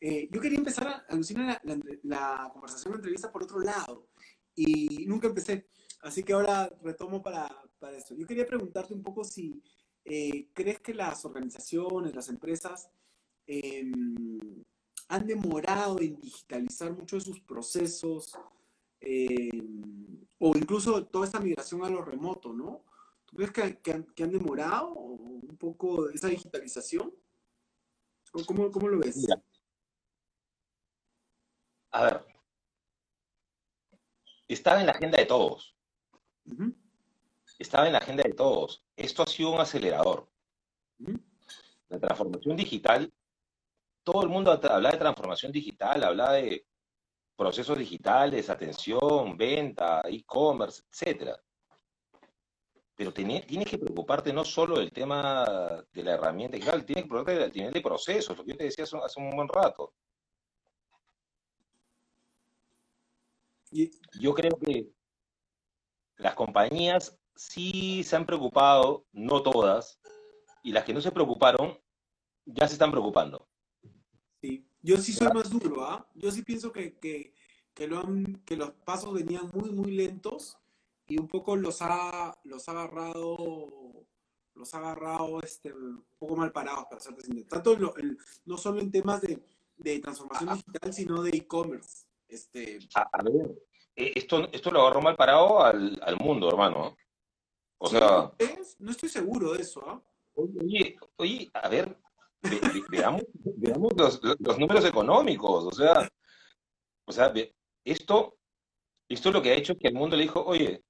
Eh, yo quería empezar a alucinar la, la, conversación, la entrevista por otro lado y nunca empecé. Así que ahora retomo para, para esto. Yo quería preguntarte un poco si eh, crees que las organizaciones, las empresas, em, han demorado en digitalizar muchos de sus procesos, em, o incluso toda esta migración a lo remoto, ¿no? ¿Tú crees que, han, demorado un poco esa digitalización? ¿Cómo, cómo lo ves? A ver, estaba en la agenda de todos. Estaba en la agenda de todos. Esto ha sido un acelerador. La transformación digital, todo el mundo habla de transformación digital, habla de procesos digitales, atención, venta, e-commerce, etcétera. Pero tienes que preocuparte no solo del tema de la herramienta digital, tienes que preocuparte del nivel de procesos, lo que yo te decía hace, un buen rato. Yo creo que las compañías sí se han preocupado, no todas, y las que no se preocuparon ya se están preocupando. Yo sí soy más duro, ¿ah? Yo sí pienso que, que, que, lo que los pasos venían muy, muy lentos y un poco los ha, los ha agarrado, los ha agarrado este, un poco mal parados, para ser Tanto no solo en temas de, de transformación ah. digital, sino de e-commerce. Este... A, ver, eh, esto, esto lo agarró mal parado al, al mundo, hermano. O sea... No estoy seguro de eso, ¿ah? Oye, oye, a ver, veamos, veamos los, los, números económicos, o sea, o sea, esto, esto lo que ha hecho es que el mundo le dijo, oye,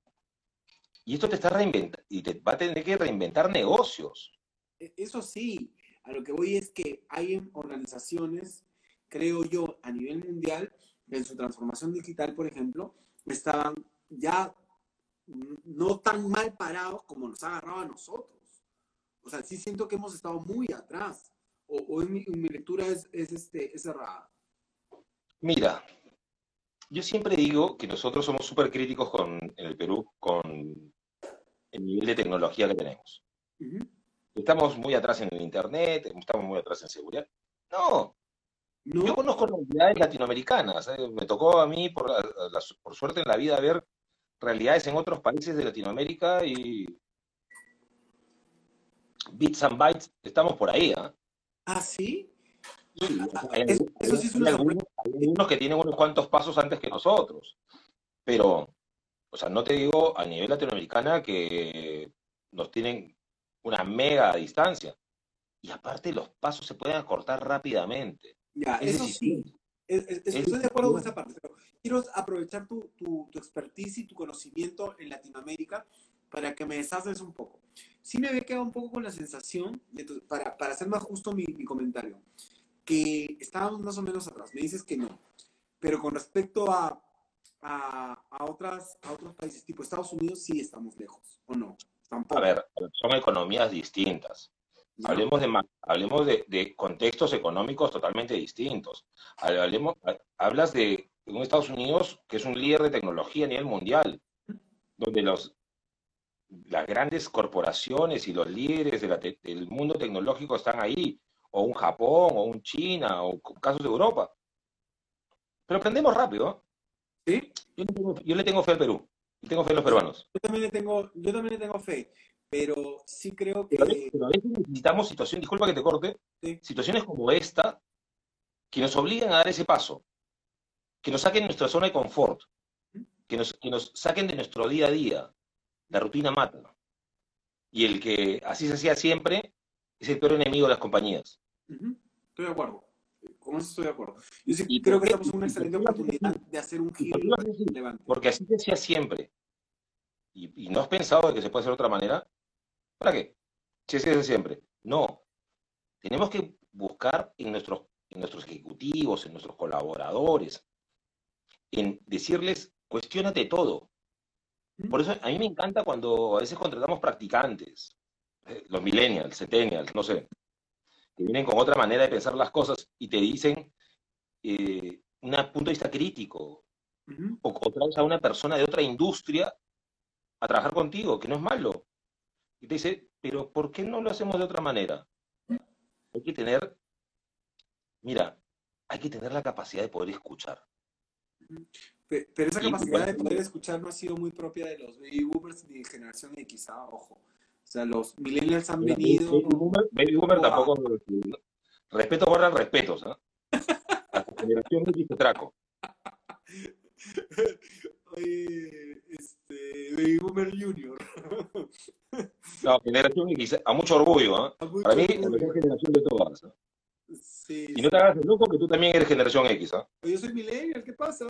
y esto te está reinventando, y te va a tener que reinventar negocios. E, eso sí, a lo que voy es que hay organizaciones, creo yo, a nivel mundial, en su transformación digital, por ejemplo, estaban ya no tan mal parados como nos ha agarrado a nosotros. O sea, sí siento que hemos estado muy atrás. O, en, mi, lectura es, es, este, es errada. Mira, yo siempre digo que nosotros somos súper críticos con, en el Perú con el nivel de tecnología que tenemos. Estamos muy atrás en el Internet, estamos muy atrás en seguridad. No. Yo conozco realidades latinoamericanas. ¿eh? Me tocó a mí, por, por suerte en la vida, ver realidades en otros países de Latinoamérica y bits and bytes, estamos por ahí. ¿eh? ¿Ah, sí? hay, algunos, que tienen unos cuantos pasos antes que nosotros. Pero, o sea, no te digo a nivel latinoamericana que nos tienen una mega distancia. Y aparte los pasos se pueden acortar rápidamente. Ya, eso sí. estoy de acuerdo con esa parte. quiero aprovechar tu, tu, tu, expertise y tu conocimiento en Latinoamérica para que me deshaces un poco. Sí me había quedado un poco con la sensación, de para, para hacer más justo mi, mi comentario, que estábamos más o menos atrás. Me dices que no. Pero con respecto a, a, a, otras, a otros países, tipo Estados Unidos, sí estamos lejos, ¿o no? Tampoco. A ver, son economías distintas. No. Hablemos, de, hablemos de, de, contextos económicos totalmente distintos. Hablemos, hablas de un Estados Unidos que es un líder de tecnología a nivel mundial, donde los, las grandes corporaciones y los líderes de la te, del mundo tecnológico están ahí, o un Japón, o un China, o casos de Europa. Pero aprendemos rápido. ¿Sí? Yo, le tengo, yo le tengo fe al Perú, y tengo fe en los peruanos. Yo también le tengo, yo también le tengo fe pero sí creo que... Pero a, veces, pero a veces necesitamos situaciones, disculpa que te corte, sí. situaciones como esta que nos obligan a dar ese paso, que nos saquen de nuestra zona de confort, que nos, que nos saquen de nuestro día a día. La rutina mata. Y el que así se hacía siempre es el peor enemigo de las compañías. Uh -huh. Estoy de acuerdo. Con eso estoy de acuerdo. Yo sí y creo que estamos en una excelente oportunidad de hacer un giro relevante. Porque así se hacía siempre. Y, y, no has pensado de que se puede hacer de otra manera, ¿para qué? Si es que es siempre. No. Tenemos que buscar en nuestros, en nuestros ejecutivos, en nuestros colaboradores, en decirles, cuestionate todo. Por eso a mí me encanta cuando a veces contratamos practicantes, eh, los millennials, centennials, no sé, que vienen con otra manera de pensar las cosas y te dicen eh, un punto de vista crítico, uh -huh. o, o traes a una persona de otra industria a trabajar contigo, que no es malo. Y te dice, pero ¿por qué no lo hacemos de otra manera? Hay que tener, mira, hay que tener la capacidad de poder escuchar. Pero esa capacidad de poder escuchar no ha sido muy propia de los baby boomers ni de generación X, ¿ah? ojo. O sea, los millennials han venido... Baby boomer, baby boomer Wow. tampoco. Respeto guarda respetos, ¿ah? A la generación X te traco. Oye, este, Baby Boomer Junior. No, generación X, a mucho orgullo, ¿ah? A mucho Para mí, la orgullo. mejor generación de todas. ¿ah? Sí, Y no te hagas el loco que tú también eres generación X, ¿ah? Yo soy millennial, ¿qué pasa?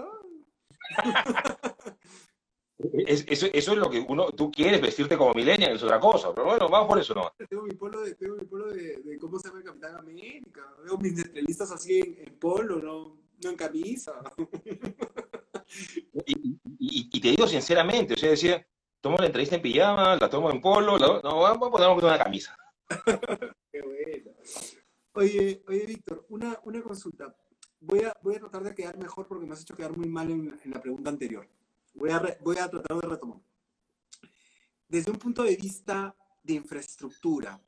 Es- eso, eso es lo que uno, tú quieres vestirte como millennial, es otra cosa, pero bueno, vamos por eso no. Tengo mi polo de, tengo mi polo de, de cómo se llama el Capitán América. Veo mis entrevistas así en, en polo, no, no en camisa. Y, y- y- y te digo sinceramente, o sea, decía, tomo la entrevista en pijama, la tomo en polo, la- no, vamos a ponernos una camisa. Qué bueno. Oye, oye, Víctor, una, una consulta. Voy a, voy a tratar de quedar mejor porque me has hecho quedar muy mal en, en la pregunta anterior. Voy a, re- voy a tratar de retomar. Desde un punto de vista de infraestructura,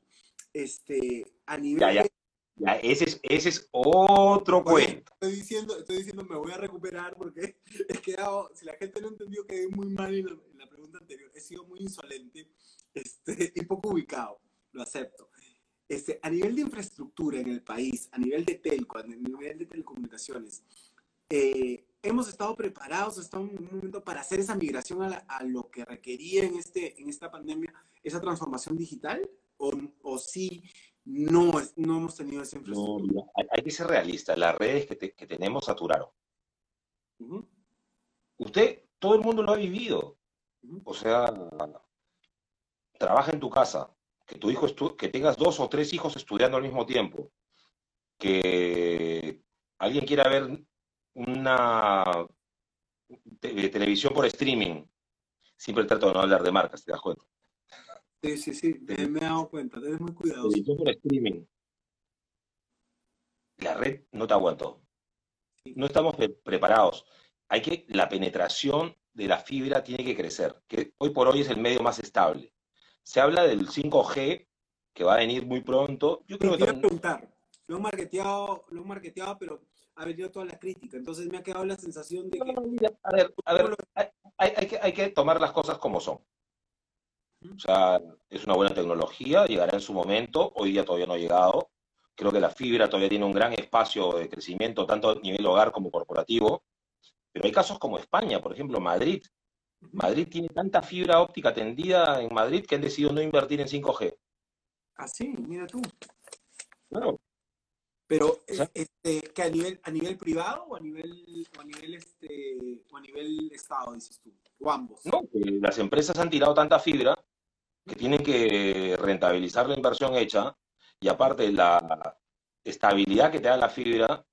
este, a nivel Ya, ya. de- Ya, ese es, ese es otro cuento. estoy diciendo, estoy diciendo, me voy a recuperar porque he quedado, si la gente no entendió, quedé muy mal en la, en la pregunta anterior. He sido muy insolente este, y poco ubicado, lo acepto. Este, a nivel de infraestructura en el país, a nivel de telco, a nivel de telecomunicaciones, eh, hemos estado preparados, en un momento para hacer esa migración a, la- a lo que requería en, este, en esta pandemia, esa transformación digital, o, o sí, no, es- no hemos tenido esa infraestructura. hay, hay que ser realistas. Las redes que, te- que tenemos saturaron. Usted, todo el mundo lo ha vivido. O sea, trabaja en tu casa, que tu hijo que tengas dos o tres hijos estudiando al mismo tiempo, que alguien quiera ver una te- televisión por streaming. Siempre trato de no hablar de marcas, te das cuenta. Sí, sí, sí, me, me he dado cuenta, eres muy cuidadoso. Televisión por streaming. La red no te aguantó. No estamos pre- preparados. Hay que, la penetración de la fibra tiene que crecer, que hoy por hoy es el medio más estable. Se habla del 5G, que va a venir muy pronto. Yo creo Te que iba a también- preguntar, lo han marketeado, lo han marketeado, pero ha venido toda la crítica, entonces me ha quedado la sensación de que a ver, a ver, hay que, hay que tomar las cosas como son. O sea, es una buena tecnología, llegará en su momento, hoy día todavía no ha llegado. Creo que la fibra todavía tiene un gran espacio de crecimiento, tanto a nivel hogar como corporativo. Pero hay casos como España, por ejemplo, Madrid. Madrid tiene tanta fibra óptica tendida en Madrid que han decidido no invertir en 5G. así, mira tú. Claro. Pero, este, ¿que a nivel, a nivel privado o a nivel, o a nivel, este, o a nivel Estado, dices tú? O ambos. No, las empresas han tirado tanta fibra que tienen que rentabilizar la inversión hecha y aparte la estabilidad que te da la fibra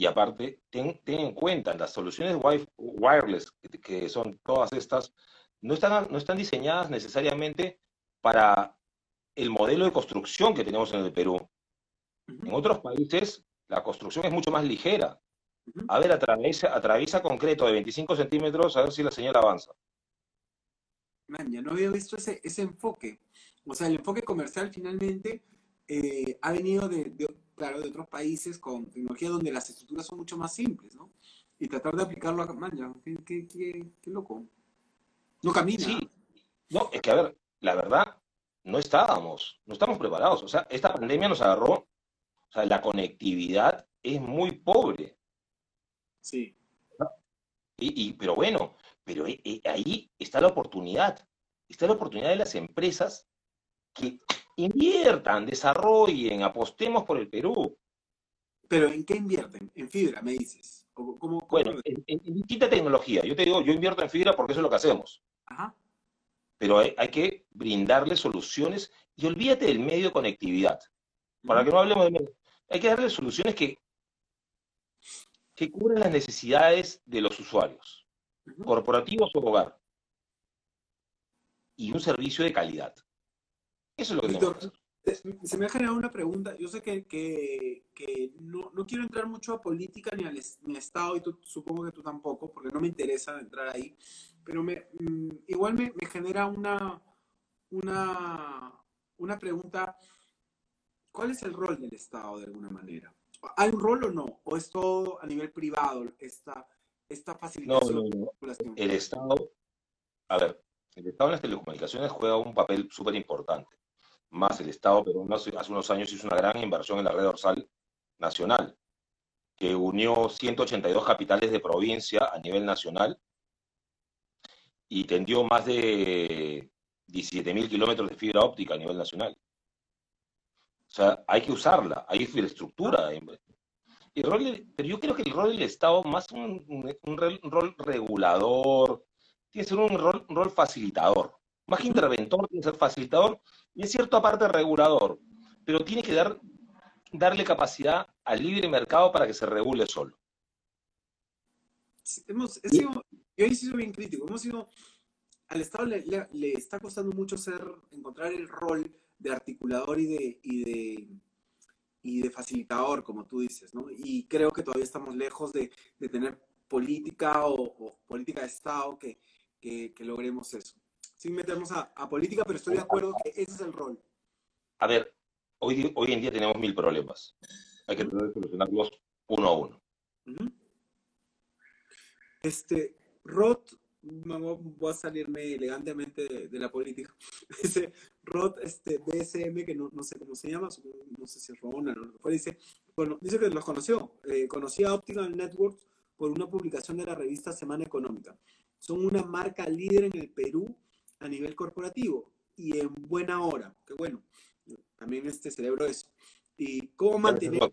y aparte ten, en cuenta las soluciones wireless que, son todas estas no están, no están diseñadas necesariamente para el modelo de construcción que tenemos en el Perú. En otros países la construcción es mucho más ligera. A ver, atraviesa, atraviesa concreto de 25 centímetros, a ver si la señal avanza. Man, ya no había visto ese, ese enfoque. O sea, el enfoque comercial finalmente eh, ha venido de, claro, de otros países con tecnología donde las estructuras son mucho más simples, ¿no? Y tratar de aplicarlo a man, ya, qué, qué, qué, loco. No camina. Sí. No, es que a ver, la verdad, no estábamos, no estamos preparados. O sea, esta pandemia nos agarró o sea, la conectividad es muy pobre. Sí. Y, pero bueno, pero eh, eh, ahí está la oportunidad. Está la oportunidad de las empresas que inviertan, desarrollen, apostemos por el Perú. ¿Pero en qué invierten? En fibra, me dices. bueno, en, en, distinta tecnología. Yo te digo, yo invierto en fibra porque eso es lo que hacemos. Ajá. Pero hay, hay que brindarle soluciones y olvídate del medio de conectividad. Para que no hablemos de medio hay que darle soluciones que, que cubran las necesidades de los usuarios, corporativos o hogar, y un servicio de calidad. Eso es lo que hacer. Se me ha generado una pregunta. Yo sé que, que, no, no, quiero entrar mucho a política ni al, Estado, y supongo que tú tampoco, porque no me interesa entrar ahí, pero me, mm, igual me, me, genera una, una, una pregunta ¿Cuál es el rol del Estado de alguna manera? ¿Hay un rol o no? ¿O es todo a nivel privado esta, esta facilitación? No, no, no. El Estado, a ver, el Estado en las telecomunicaciones juega un papel súper importante. Más el Estado, pero hace, unos años hizo una gran inversión en la red dorsal nacional, que unió 182 capitales de provincia a nivel nacional y tendió más de 17.000 kilómetros de fibra óptica a nivel nacional. O sea, hay que usarla, hay infraestructura. El rol pero yo creo que el rol del Estado, más un, un, rol regulador, tiene que ser un rol, rol facilitador. Más que interventor, tiene que ser facilitador y es cierto aparte regulador, pero tiene que dar, darle capacidad al libre mercado para que se regule solo. Hemos, sido, yo he sido bien crítico. Hemos sido, al Estado le, le, está costando mucho ser, encontrar el rol de articulador y de, y de, y de facilitador, como tú dices, ¿no? Y creo que todavía estamos lejos de, de tener política o, política de Estado que, que, logremos eso. Sin meternos a, a, política, pero estoy de acuerdo que ese es el rol. A ver, hoy, hoy en día tenemos mil problemas. Hay que tratar de solucionarlos uno a uno. Este, Roth voy a salirme elegantemente de, la política. Dice Rod este, DSM, que no, no, sé cómo se llama, no sé si es Ronald o no, dice, bueno, dice que los conoció. Eh, conocía Optical Networks por una publicación de la revista Semana Económica. Son una marca líder en el Perú a nivel corporativo y en buena hora. Que bueno, también este celebro eso. Y cómo mantener,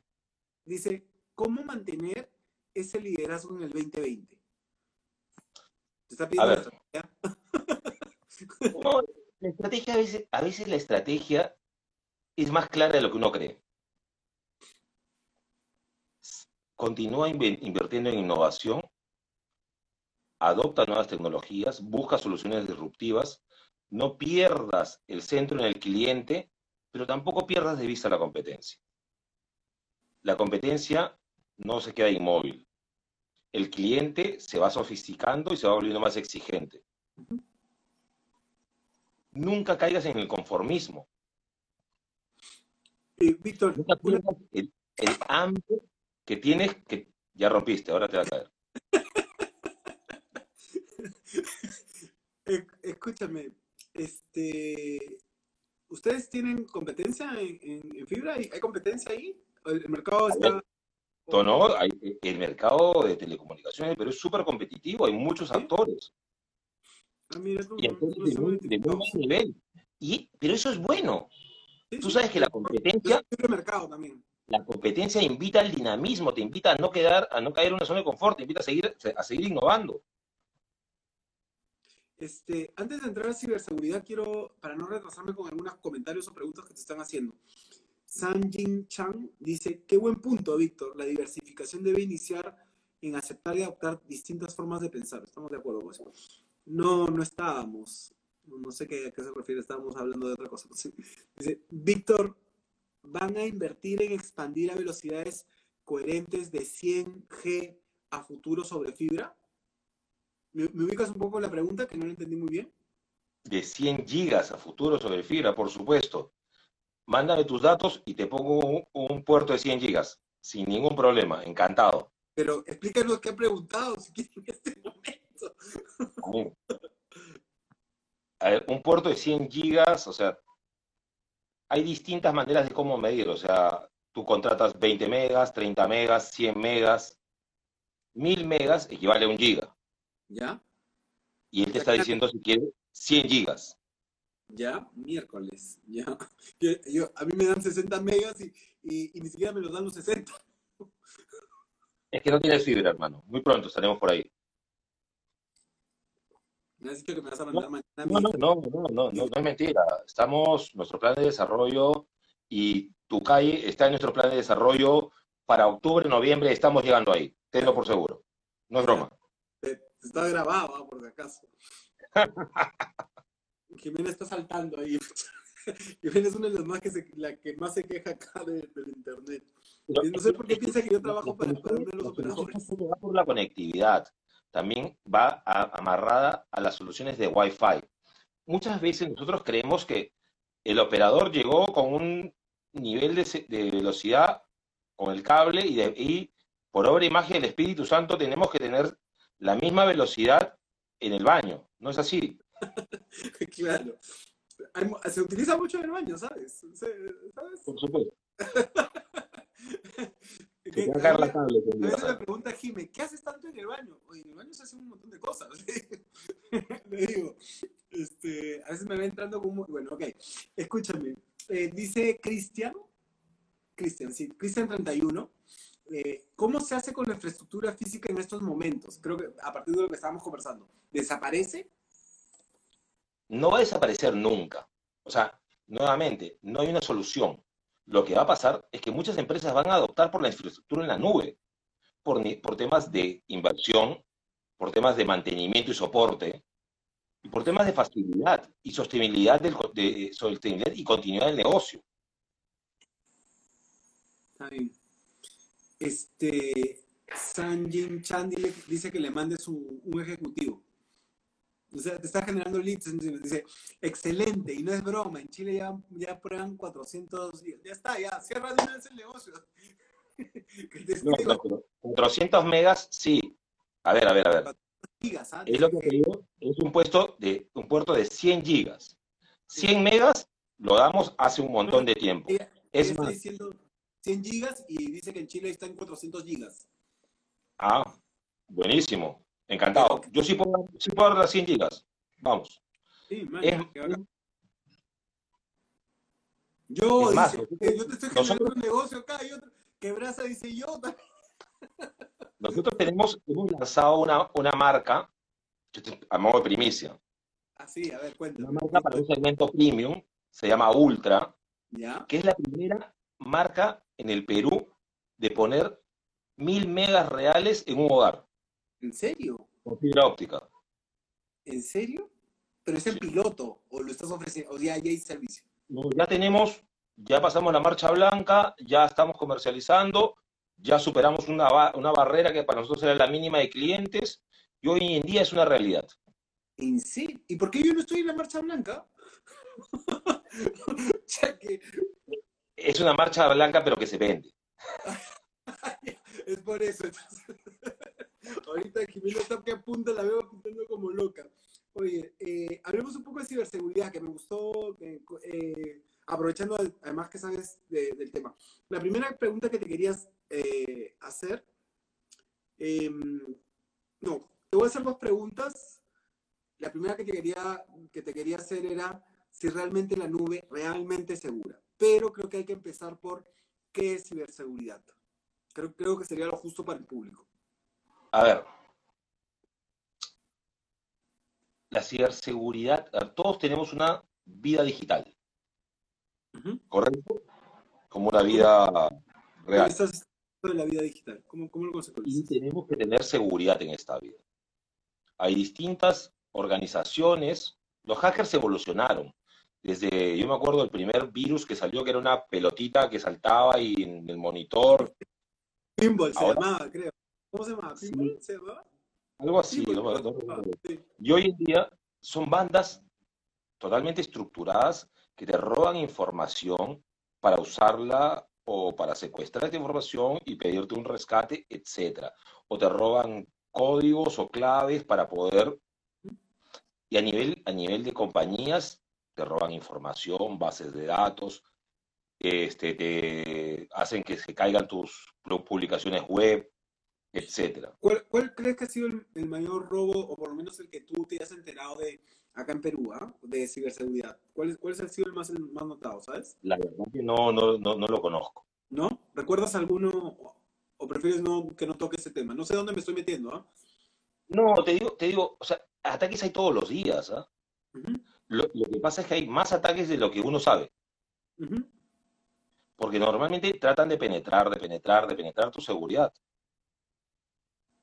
dice, cómo mantener ese liderazgo en el 2020 a ver. no, la estrategia a veces, a veces la estrategia es más clara de lo que uno cree. Continúa invirtiendo en innovación, adopta nuevas tecnologías, busca soluciones disruptivas, no pierdas el centro en el cliente, pero tampoco pierdas de vista la competencia. La competencia no se queda inmóvil el cliente se va sofisticando y se va volviendo más exigente. Nunca caigas en el conformismo. Víctor, el, hambre que tienes, que ya rompiste, ahora te va a caer. Escúchame, este, ¿ustedes tienen competencia en, fibra? ¿Hay competencia ahí? ¿El mercado está...? no, el mercado de telecomunicaciones pero es súper competitivo, hay muchos actores. Ah, y de, muy, buen nivel. Y, pero eso es bueno. Tú sabes que la competencia... El mercado también. La competencia invita al dinamismo, te invita a no, quedar, a no caer en una zona de confort, te invita a seguir, a seguir innovando. Este, antes de entrar a ciberseguridad, quiero, para no retrasarme con algunos comentarios o preguntas que te están haciendo. Sanjin Chang dice, qué buen punto, Víctor. La diversificación debe iniciar en aceptar y adoptar distintas formas de pensar. Estamos de acuerdo con eso. No, no estábamos. No sé qué, a qué se refiere, estábamos hablando de otra cosa. Dice, Víctor, ¿van a invertir en expandir a velocidades coherentes de 100G a futuro sobre fibra? ¿Me, ubicas un poco la pregunta que no la entendí muy bien? De 100 gigas a futuro sobre fibra, por supuesto. Mándame tus datos y te pongo un, puerto de 100 gigas, sin ningún problema, encantado. Pero explícanos qué ha preguntado, si quieres, en este momento. A ver, un puerto de 100 gigas, o sea, hay distintas maneras de cómo medir, o sea, tú contratas 20 megas, 30 megas, 100 megas, 1000 megas equivale a un giga. ¿Ya? Y él te está diciendo si quiere 100 gigas. Ya, miércoles, ya. Yo, a mí me dan 60 megas y, y, ni siquiera me los dan los 60. Es que no tienes fibra, hermano. Muy pronto estaremos por ahí. Me has dicho que me vas a mandar mañana. No, no, no, no, no, no, es mentira. Estamos, nuestro plan de desarrollo y tu calle está en nuestro plan de desarrollo para octubre, noviembre, estamos llegando ahí. Tenlo por seguro. No es broma. Está grabado, ¿ah? por si acaso. Jimena está saltando ahí. Jimena es una de las más que se, la que más se queja acá del internet. no sé por qué piensa que yo trabajo para, para los operadores. Va por la conectividad. También va amarrada a las soluciones de Wi-Fi. Muchas veces nosotros creemos que el operador llegó con un nivel de, de velocidad con el cable y, de, y por obra y magia del Espíritu Santo tenemos que tener la misma velocidad en el baño. ¿No es así? claro. Se utiliza mucho en el baño, ¿sabes? ¿Sabes? Por supuesto. a, veces me pregunta Jimé, ¿qué haces tanto en el baño? Oye, en el baño se hacen un montón de cosas. Le digo, este, a veces me va entrando como, bueno, ok, escúchame. Eh, dice Cristian, Cristian, sí, Cristian 31, eh, ¿cómo se hace con la infraestructura física en estos momentos? Creo que a partir de lo que estábamos conversando, ¿desaparece? No va a desaparecer nunca. O sea, nuevamente, no hay una solución. Lo que va a pasar es que muchas empresas van a adoptar por la infraestructura en la nube, por, por temas de inversión, por temas de mantenimiento y soporte, y por temas de facilidad y sostenibilidad, del, de, sostenibilidad y continuidad del negocio. Está bien este, Sanjin Chan dice que le mandes un, un ejecutivo. O sea, te está generando leads. Dice, excelente, y no es broma. En Chile ya, ya prueban 400. Ya está, ya, cierra de una vez el negocio. 400 megas, sí. A ver, a ver, a ver. Gigas, ¿ah? Es lo que te digo, es un puesto de un puerto de 100 gigas. 100 megas lo damos hace un montón de tiempo. es más, diciendo, 100 gigas y dice que en Chile está en 400 gigas. Ah, buenísimo. Encantado. Yo sí puedo, sí puedo dar las 100 gigas. Vamos. Sí, man, yo, dice, yo te estoy generando un negocio acá y otro, quebraza dice yo Nosotros tenemos, hemos lanzado una, una marca, a modo de primicia. Ah, sí, a ver, cuéntame. Una marca para un segmento premium, se llama Ultra, ¿Ya? que es la primera marca en el Perú de poner mil megas reales en un hogar. ¿En serio? Con fibra óptica. ¿En serio? Pero es el piloto, o lo estás ofreciendo, o ya, hay servicio. No, ya tenemos, ya pasamos la marcha blanca, ya estamos comercializando, ya superamos una, una barrera que para nosotros era la mínima de clientes, y hoy en día es una realidad. ¿En serio? ¿Y por qué yo no estoy en la marcha blanca? o que es una marcha blanca, pero que se vende. es por eso. Ahorita Jimena está que apunta, la veo apuntando como loca. Oye, eh, hablemos un poco de ciberseguridad, que me gustó, eh, aprovechando además que sabes del tema. La primera pregunta que te querías eh, hacer, em, no, te voy a hacer dos preguntas. La primera que te, quería, que te quería hacer era si realmente la nube realmente es segura pero creo que hay que empezar por qué es ciberseguridad. Creo, creo que sería lo justo para el público. A ver, la ciberseguridad, todos tenemos una vida digital, ¿correcto? Como una vida real. de la vida digital, ¿cómo, cómo lo Y tenemos que tener seguridad en esta vida. Hay distintas organizaciones, los hackers evolucionaron. Desde, yo me acuerdo del primer virus que salió, que era una pelotita que saltaba y en el monitor. Pinball se llamaba, creo. ¿Cómo se llama? ¿Pinball se llamaba? Algo así. y hoy en día son bandas totalmente estructuradas que te roban información para usarla o para secuestrar esta información y pedirte un rescate, etcétera. O te roban códigos o claves para poder y a nivel a nivel de compañías te roban información, bases de datos, este, te hacen que se caigan tus publicaciones web, etcétera. ¿Cuál, crees que ha sido el, mayor robo, o por lo menos el que tú te has enterado de acá en Perú, ¿ah? de ciberseguridad? ¿Cuál, ¿Cuál ha sido el más, más notado, sabes? La verdad que no, no, no, no lo conozco. ¿No? ¿Recuerdas alguno o prefieres no, que no toque ese tema? No sé dónde me estoy metiendo, ¿ah? No, te digo, te digo, o sea, ataques hay todos los días, ¿ah? Lo, que pasa es que hay más ataques de lo que uno sabe. Porque normalmente tratan de penetrar, de penetrar, de penetrar tu seguridad.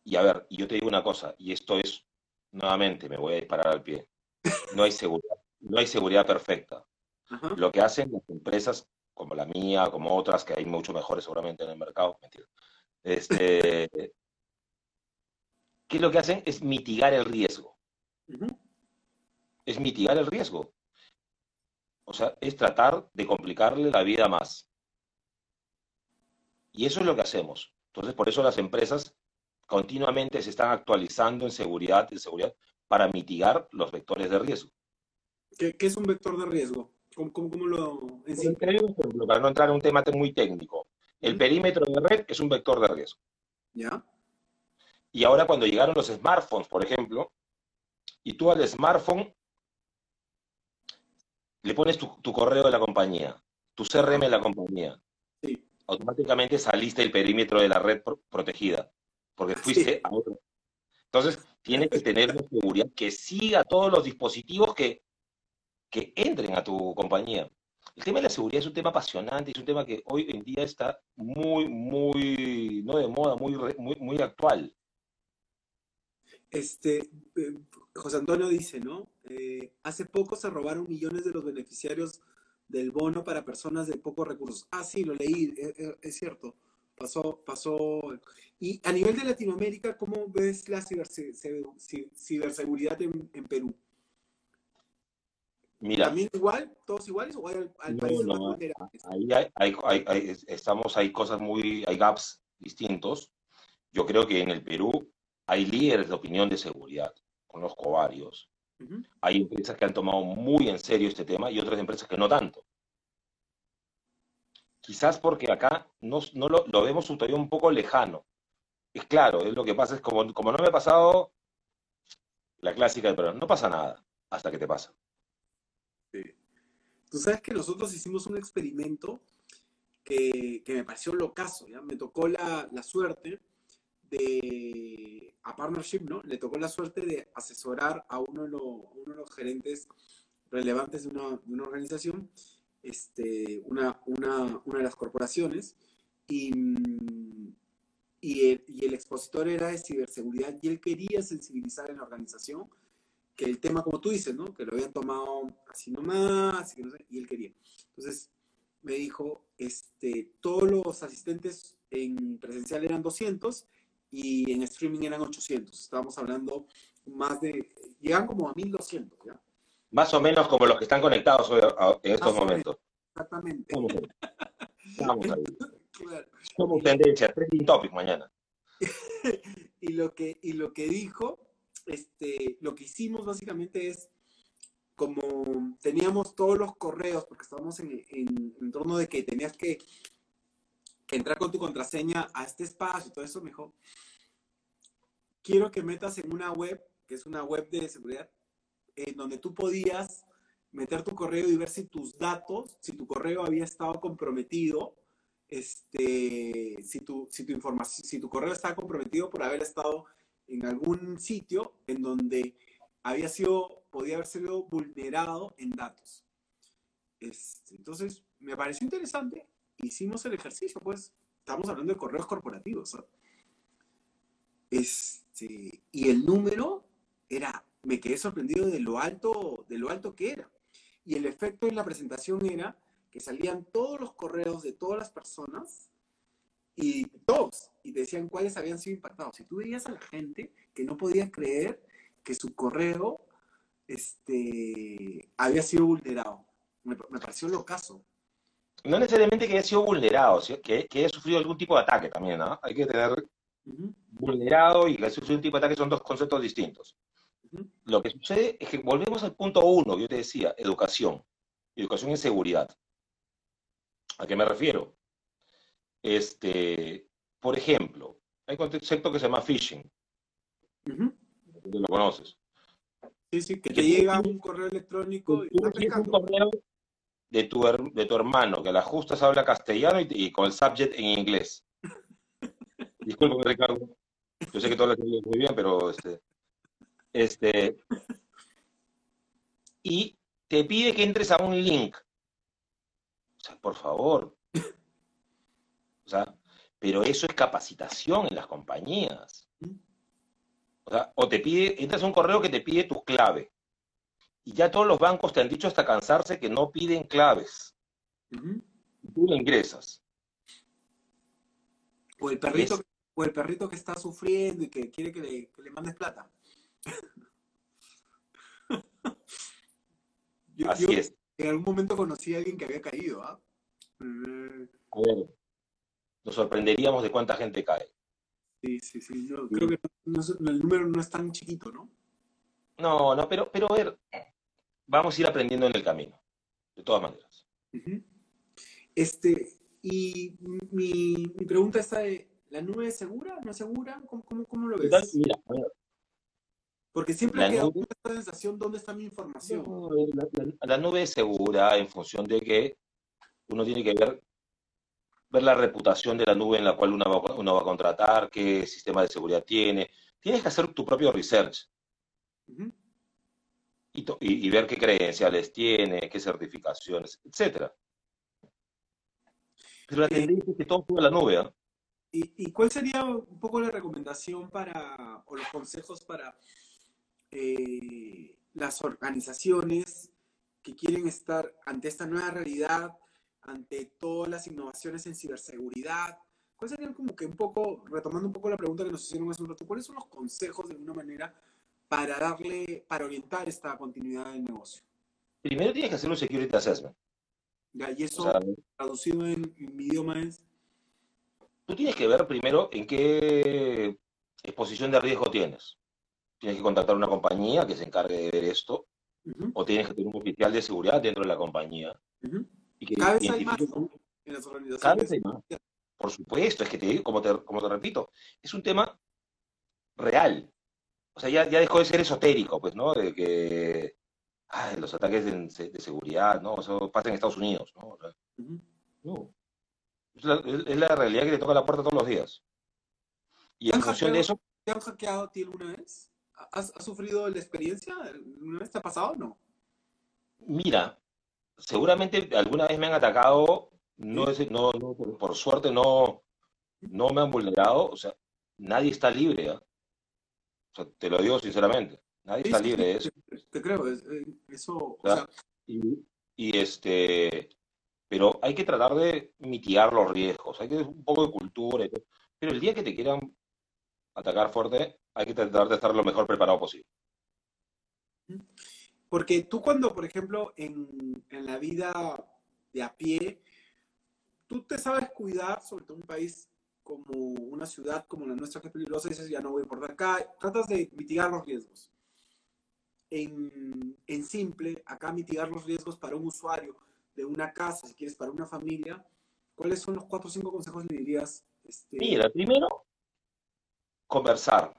Y a ver, yo te digo una cosa, y esto es, nuevamente, me voy a disparar al pie. No hay seguridad, no hay seguridad perfecta. Lo que hacen las empresas como la mía, como otras, que hay mucho mejores seguramente en el mercado, mentira. Este, ¿Qué es lo que hacen? Es mitigar el riesgo. Es mitigar el riesgo. O sea, es tratar de complicarle la vida más. Y eso es lo que hacemos. Entonces, por eso las empresas continuamente se están actualizando en seguridad, en seguridad para mitigar los vectores de riesgo. ¿Qué, es un vector de riesgo? ¿Cómo, cómo, lo para no entrar en un tema muy técnico, el perímetro de red es un vector de riesgo. ¿Ya? Y ahora cuando llegaron los smartphones, por ejemplo, y tú al smartphone le pones tu, correo de la compañía, tu CRM de la compañía, automáticamente saliste del perímetro de la red protegida porque fuiste a otro. Entonces, tiene que tener una seguridad que siga todos los dispositivos que, que entren a tu compañía. El tema de la seguridad es un tema apasionante, es un tema que hoy en día está muy, muy, no de moda, muy, muy, muy actual. Este, eh, José Antonio dice, ¿no? Eh, hace poco se robaron millones de los beneficiarios del bono para personas de pocos recursos. Ah, sí, lo leí, eh, es cierto. Pasó, pasó. Y a nivel de Latinoamérica, ¿cómo ves la ciberseguridad en, Perú? Mira, ¿También igual? ¿Todos iguales o hay, hay países no, más Ahí hay, hay, hay, estamos, hay cosas muy, hay gaps distintos. Yo creo que en el Perú hay líderes de opinión de seguridad, conozco varios. Hay empresas que han tomado muy en serio este tema y otras empresas que no tanto. Quizás porque acá no, no lo, lo, vemos todavía un poco lejano. Es claro, es lo que pasa, es como, como no me ha pasado la clásica pero no pasa nada hasta que te pasa. Sí. Tú sabes que nosotros hicimos un experimento que, que me pareció locazo, ¿ya? Me tocó la, la, suerte de, a partnership, ¿no? Le tocó la suerte de asesorar a uno de, los, uno de los gerentes relevantes de una, de una organización este, una, una, una de las corporaciones y, y, el, y, el, expositor era de ciberseguridad y él quería sensibilizar en la organización que el tema, como tú dices, ¿no? que lo habían tomado así nomás y, él quería. Entonces me dijo, este, todos los asistentes en presencial eran 200 y en streaming eran 800. Estábamos hablando más de, llegan como a 1200, ¿ya? Más o menos como los que están conectados hoy, en estos momentos. Exactamente. Vamos ahí. Somos tendencia, trending topic mañana. y, lo que, y lo que dijo, este, lo que hicimos básicamente es, como teníamos todos los correos, porque estábamos en, en, torno de que tenías que, entrar con tu contraseña a este espacio y todo eso, me dijo, quiero que metas en una web, que es una web de seguridad, en donde tú podías meter tu correo y ver si tus datos, si tu correo había estado comprometido este, si, tu, si, tu información, si tu correo está comprometido por haber estado en algún sitio en donde había sido, podía haber sido vulnerado en datos. Este, entonces, me pareció interesante. Hicimos el ejercicio, pues, estamos hablando de correos corporativos. Este, y el número era, me quedé sorprendido de lo alto, de lo alto que era. Y el efecto en la presentación era que salían todos los correos de todas las personas y todos, y decían cuáles habían sido impactados. Y tú veías a la gente que no podía creer que su correo este, había sido vulnerado. Me, me pareció lo caso. No necesariamente que haya sido vulnerado, que, que haya sufrido algún tipo de ataque también, ¿no? Hay que tener vulnerado y que haya sufrido un tipo de ataque son dos conceptos distintos. Lo que sucede es que volvemos al punto uno, yo te decía, educación. Educación y seguridad. ¿A qué me refiero? Este, por ejemplo, hay un concepto que se llama phishing. Lo conoces. Sí, sí, que te llega un correo electrónico. Y un correo de tu, de tu hermano, que la justa habla castellano y, con el subject en inglés. Disculpe, Ricardo. Yo sé que todo lo muy bien, pero este, este, y te pide que entres a un link. O sea, por favor. O sea, pero eso es capacitación en las compañías. O sea, o te pide, entras a un correo que te pide tus claves. Y ya todos los bancos te han dicho hasta cansarse que no piden claves. Tú lo ingresas. O el perrito, o el perrito que está sufriendo y que quiere que le, que le mandes plata. yo, Así es. En algún momento conocí a alguien que había caído. ¿ah? A ver, nos sorprenderíamos de cuánta gente cae. Sí, sí, sí. creo que el número no es tan chiquito, ¿no? No, no, pero, pero a ver, vamos a ir aprendiendo en el camino, de todas maneras. Este, y mi, mi, pregunta está de, ¿la nube es segura? ¿No es segura? ¿Cómo, cómo, lo ves? Mira, ver, porque siempre queda una sensación, ¿dónde está mi información? la, nube es segura en función de que uno tiene que ver, ver la reputación de la nube en la cual uno va, uno va a contratar, qué sistema de seguridad tiene. Tienes que hacer tu propio research. Y, ver qué credenciales tiene, qué certificaciones, etc. Pero la eh, tendencia es que todo sube a la nube. ¿ah? ¿Y, ¿Y cuál sería un poco la recomendación para, o los consejos para eh, las organizaciones que quieren estar ante esta nueva realidad, ante todas las innovaciones en ciberseguridad? ¿Cuáles serían como que un poco, retomando un poco la pregunta que nos hicieron hace un rato, cuáles son los consejos de alguna manera para darle, para orientar esta continuidad del negocio? Primero tienes que hacer un security assessment. Ya, y eso traducido en, en mi idioma es. Tú tienes que ver primero en qué exposición de riesgo tienes tienes que contactar a una compañía que se encargue de ver esto, o tienes que tener un oficial de seguridad dentro de la compañía. y que Cada vez hay más en las organizaciones. Cada vez hay más. Por supuesto, es que te digo, como te, como te repito, es un tema real. O sea, ya, ya dejó de ser esotérico, pues, ¿no? De que ay, los ataques de, seguridad, ¿no? Eso pasa en Estados Unidos, ¿no? no. Es la, es la, realidad que te toca la puerta todos los días. Y en función de eso... ¿Te han hackeado a ti alguna vez? ¿Has, sufrido la experiencia? ¿Una vez te ha pasado o no? Mira, seguramente alguna vez me han atacado, no, es, no, por, suerte no, no me han vulnerado, o sea, nadie está libre, ¿eh? O sea, te lo digo sinceramente, nadie está libre de eso. Te, creo, eh, eso, y, este, pero hay que tratar de mitigar los riesgos, hay que un poco de cultura, pero el día que te quieran atacar fuerte, hay que tratar de estar lo mejor preparado posible. Porque tú cuando, por ejemplo, en, en la vida de a pie, tú te sabes cuidar, sobre todo en un país como una ciudad como la nuestra que es peligrosa, dices, ya no voy por acá, tratas de mitigar los riesgos. En, en, simple, acá mitigar los riesgos para un usuario de una casa, si quieres, para una familia, ¿cuáles son los cuatro o cinco consejos le dirías? Este... Mira, primero, conversar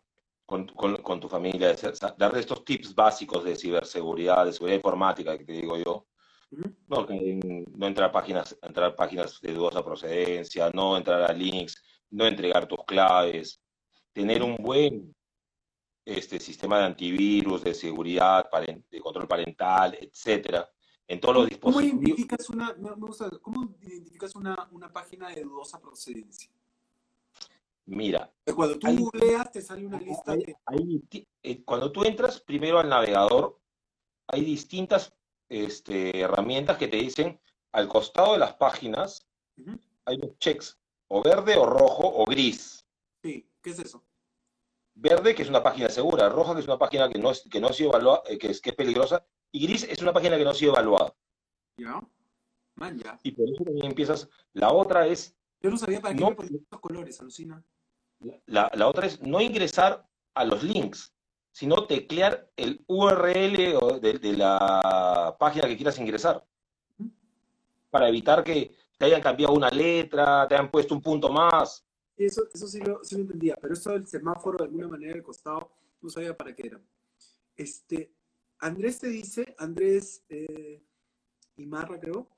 con, con, tu familia, darle estos tips básicos de ciberseguridad, de seguridad informática, que te digo yo, No, no entrar a páginas, entrar a páginas de dudosa procedencia, no entrar a links, no entregar tus claves, tener un buen este sistema de antivirus, de seguridad, de control parental, etcétera, en todos los dispositivos. ¿Cómo identificas una, ¿cómo identificas una, una página de dudosa procedencia? Mira. Cuando tú leas, te sale una lista de. Eh, cuando tú entras primero al navegador, hay distintas este, herramientas que te dicen al costado de las páginas hay dos checks, o verde, o rojo, o gris. Sí, ¿qué es eso? Verde, que es una página segura, roja, que es una página que no, es, que no ha sido evaluada, eh, que, es, que es peligrosa, y gris es una página que no ha sido evaluada. Ya, man, ya. Y por eso también empiezas. La otra es. Yo no sabía para qué no, estos colores, alucina. La, la otra es no ingresar a los links sino teclear el URL de, la página que quieras ingresar. Para evitar que te hayan cambiado una letra, te hayan puesto un punto más. Eso, eso sí, lo, entendía, pero eso del semáforo de alguna manera del costado no sabía para qué era. Este, Andrés te dice, Andrés eh, Imarra creo,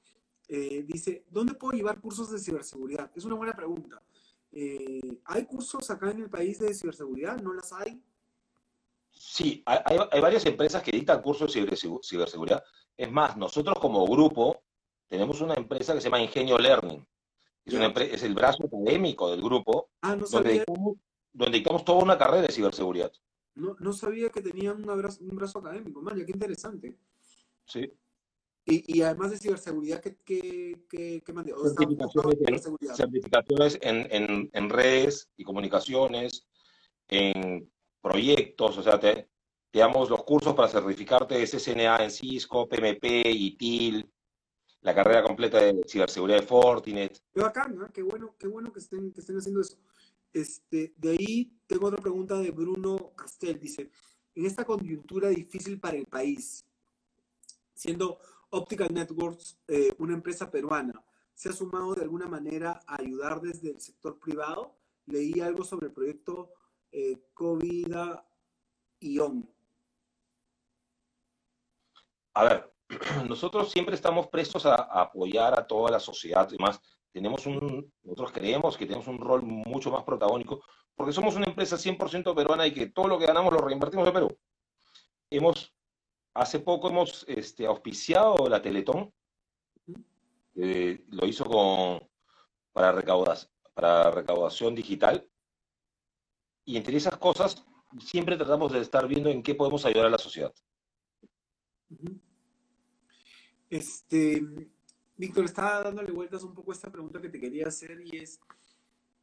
eh, dice, ¿dónde puedo llevar cursos de ciberseguridad? Es una buena pregunta. Eh, ¿Hay cursos acá en el país de ciberseguridad? ¿No las hay? Sí, hay, varias empresas que dictan cursos de ciberseguridad. Es más, nosotros como grupo tenemos una empresa que se llama Ingenio Learning. Es, una es el brazo académico del grupo, ah, no donde, dictamos, toda una carrera de ciberseguridad. No, no sabía que tenían un brazo, un brazo académico, Maya, qué interesante. Sí. Y, y, además de ciberseguridad, ¿qué, qué, qué, certificaciones, certificaciones en, en, en, redes y comunicaciones, en proyectos, o sea, te, damos los cursos para certificarte de CCNA en Cisco, PMP, ITIL, la carrera completa de ciberseguridad de Fortinet. Qué bacán, ¿no? qué bueno, qué bueno que estén, que estén haciendo eso. Este, de ahí tengo otra pregunta de Bruno Castel. Dice, en esta coyuntura difícil para el país, siendo Optical Networks eh, una empresa peruana, ¿se ha sumado de alguna manera a ayudar desde el sector privado? Leí algo sobre el proyecto eh, COVID-ION? A ver, nosotros siempre estamos prestos a, apoyar a toda la sociedad. Además, tenemos un, nosotros creemos que tenemos un rol mucho más protagónico porque somos una empresa 100% peruana y que todo lo que ganamos lo reinvertimos en Perú. Hemos, hace poco hemos este, auspiciado la Teletón, lo hizo con, para, recaudación, para recaudación digital, y entre esas cosas, siempre tratamos de estar viendo en qué podemos ayudar a la sociedad. Este, Víctor, estaba dándole vueltas un poco a esta pregunta que te quería hacer y es,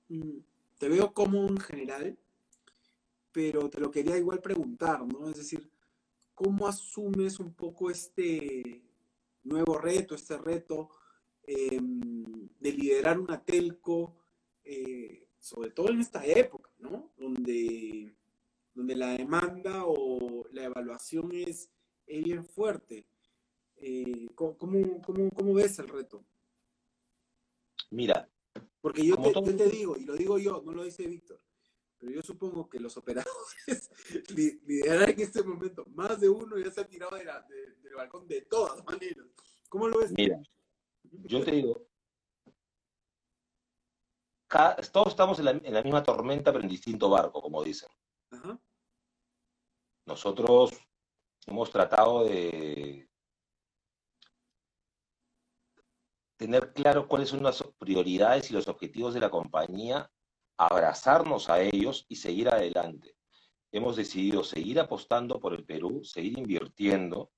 mm, te veo como en general, pero te lo quería igual preguntar, ¿no? Es decir, ¿cómo asumes un poco este nuevo reto, este reto em, de liderar una telco? Eh, sobre todo en esta época, ¿no? Donde, donde la demanda o la evaluación es, bien fuerte. Eh, ¿cómo, ves el reto? Mira. Porque yo te, digo, y lo digo yo, no lo dice Víctor, pero yo supongo que los operadores lideran en este momento, más de uno ya se ha tirado del balcón de todas maneras. ¿Cómo lo ves? Mira, yo te digo, todos estamos en la, misma tormenta, pero en distinto barco, como dicen. Nosotros hemos tratado de tener claro cuáles son las prioridades y los objetivos de la compañía, abrazarnos a ellos y seguir adelante. Hemos decidido seguir apostando por el Perú, seguir invirtiendo,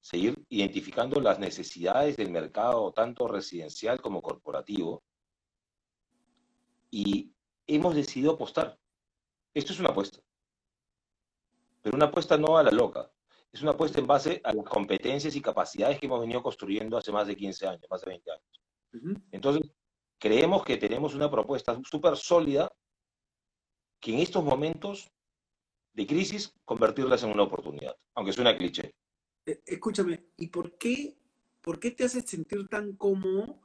seguir identificando las necesidades del mercado, tanto residencial como corporativo, y hemos decidido apostar. Esto es una apuesta. Pero una apuesta no a la loca. Es una apuesta en base a las competencias y capacidades que hemos venido construyendo hace más de 15 años, más de 20 años. Entonces, creemos que tenemos una propuesta súper sólida que en estos momentos de crisis convertirlas en una oportunidad, aunque suena cliché. Eh, escúchame, ¿y por qué, por qué te hace sentir tan cómodo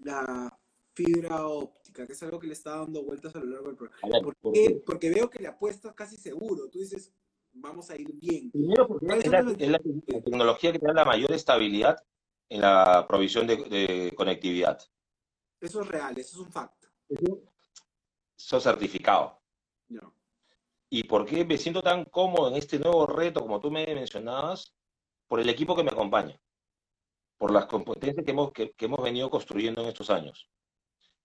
la fibra óptica, que es algo que le está dando vueltas a lo largo del programa. ¿Por qué? Porque veo que le apuestas casi seguro. Tú dices, vamos a ir bien. Primero porque es la, tecnología que te da la mayor estabilidad en la provisión de, conectividad. Eso es real, eso es un facto. Eso es certificado. ¿Y por qué me siento tan cómodo en este nuevo reto, como tú me mencionabas? Por el equipo que me acompaña, por las competencias que hemos, que hemos venido construyendo en estos años.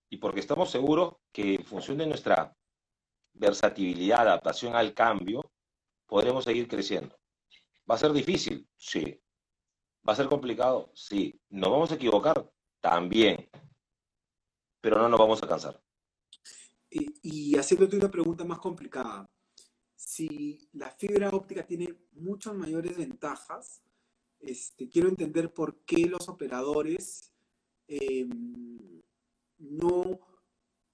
Y porque estamos seguros que en función de nuestra versatilidad, adaptación al cambio, podremos seguir creciendo. ¿Va a ser difícil? Sí. ¿Va a ser complicado? Sí. ¿Nos vamos a equivocar? También. Pero no nos vamos a cansar. Y, y haciéndote una pregunta más complicada, si la fibra óptica tiene muchas mayores ventajas, este, quiero entender por qué los operadores em, no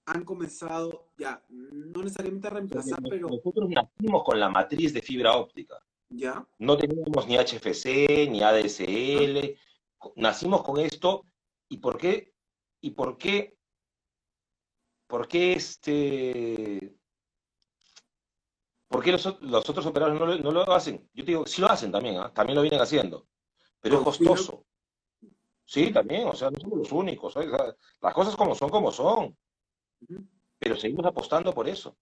han comenzado, ya, no necesariamente a reemplazar, pero... Nosotros nacimos con la matriz de fibra óptica. ¿Ya? No teníamos ni HFC, ni ADSL, nacimos con esto, ¿y por qué? ¿Y por qué? ¿Por qué este... ¿Por qué los, otros operadores no lo, hacen? Yo digo, sí lo hacen también, ¿ah? también lo vienen haciendo, pero es costoso. Sí, también, o sea, no somos los únicos. las cosas como son, como son. Pero seguimos apostando por eso.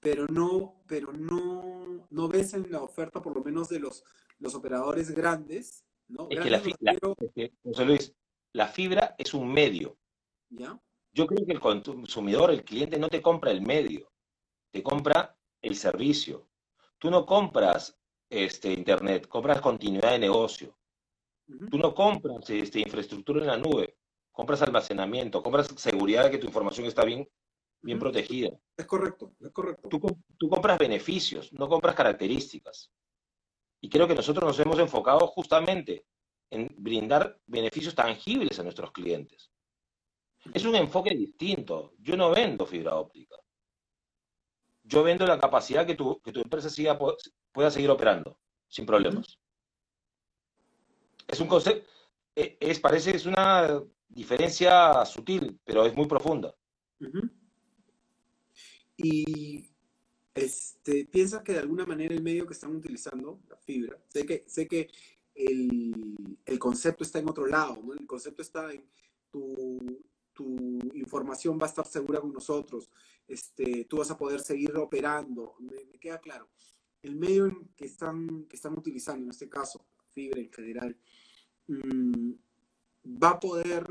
Pero no, pero no, no ves en la oferta, por lo menos de los, los operadores grandes, ¿no? Es que la, fibra, José Luis, la fibra es un medio. ¿Ya? Yo creo que el consumidor, el cliente, no te compra el medio, te compra el servicio. Tú no compras este, internet, compras continuidad de negocio. Tú no compras este, infraestructura en la nube, compras almacenamiento, compras seguridad de que tu información está bien, bien protegida. Es correcto, es correcto. Tú, tú, compras beneficios, no compras características. Y creo que nosotros nos hemos enfocado justamente en brindar beneficios tangibles a nuestros clientes. Es un enfoque distinto. Yo no vendo fibra óptica. Yo vendo la capacidad que tu, que tu empresa siga, pueda seguir operando sin problemas. Es un concepto, e, es, parece, es una diferencia sutil, pero es muy profunda. Y este, piensa que de alguna manera el medio que están utilizando, la fibra, sé que, sé que el, el concepto está en otro lado. El concepto está en tu, tu, información va a estar segura con nosotros, este, tú vas a poder seguir operando, me, me queda claro. El medio que están, que están utilizando, en este caso, fibra en general, mm, va a poder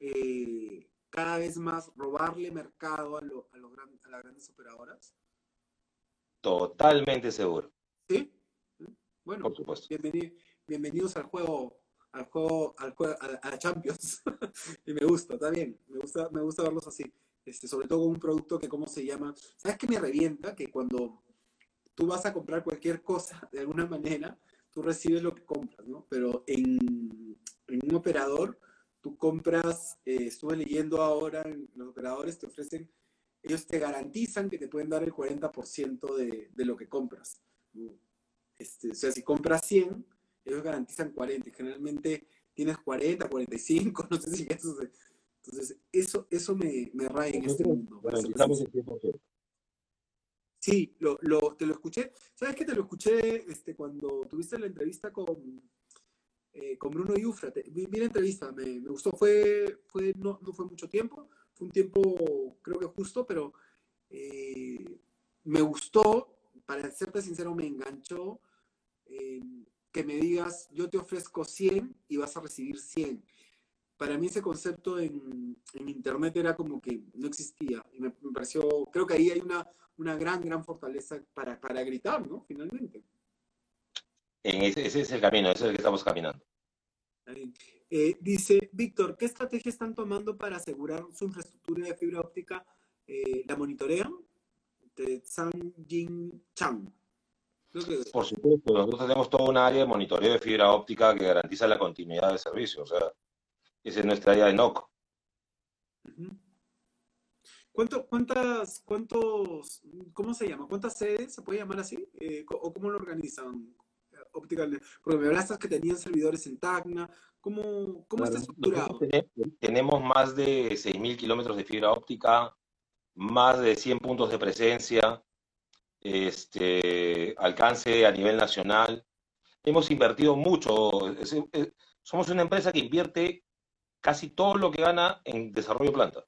eh, cada vez más robarle mercado a, a, las grandes operadoras? Totalmente seguro. ¿Sí? Bueno, Por supuesto. bienvenidos al juego, al juego, al juego, a, Champions. y me gusta, está bien. Me gusta, me gusta verlos así. Este, sobre todo con un producto que, ¿cómo se llama? ¿Sabes qué me revienta? Que cuando tú vas a comprar cualquier cosa, de alguna manera, tú recibes lo que compras, ¿no? Pero en, un operador, tú compras, eh, estuve leyendo ahora, los operadores te ofrecen, ellos te garantizan que te pueden dar el 40% de, de, lo que compras. Este, o sea, si compras 100, ellos garantizan 40, y generalmente tienes 40, 45, no sé si eso se, Entonces, eso, eso me, me raya en este mundo. Sí, lo, lo, te lo escuché. ¿Sabes qué? Te lo escuché este, cuando tuviste la entrevista con, eh, con Bruno Yufra. vi, la entrevista, me, me, gustó. Fue, fue, no, fue mucho tiempo, fue un tiempo creo que justo, pero eh, me gustó, para serte sincero, me enganchó que me digas, yo te ofrezco 100 y vas a recibir 100 para mí ese concepto en, Internet era como que no existía. Y me, pareció, creo que ahí hay una, una gran, gran fortaleza para, para gritar, ¿no? Finalmente. Ese, ese, es el camino, ese es el que estamos caminando. Eh, dice, Víctor, ¿qué estrategia están tomando para asegurar su infraestructura de fibra óptica? Eh, ¿La monitorean? De San Jin Chang. Por supuesto, nosotros tenemos toda un área de monitoreo de fibra óptica que garantiza la continuidad del servicio. O sea, esa es nuestra área de NOC. ¿Cuánto, ¿Cuántas, cuántos, cómo se llama? ¿Cuántas sedes se puede llamar así? Eh, ¿O cómo lo organizan? Optical, porque me hablaste que tenían servidores en Tacna. ¿Cómo, cómo está estructurado? Tenemos más de 6.000 kilómetros de fibra óptica, más de 100 puntos de presencia, este, alcance a nivel nacional. Hemos invertido mucho. Somos una empresa que invierte casi todo lo que gana en desarrollo de planta.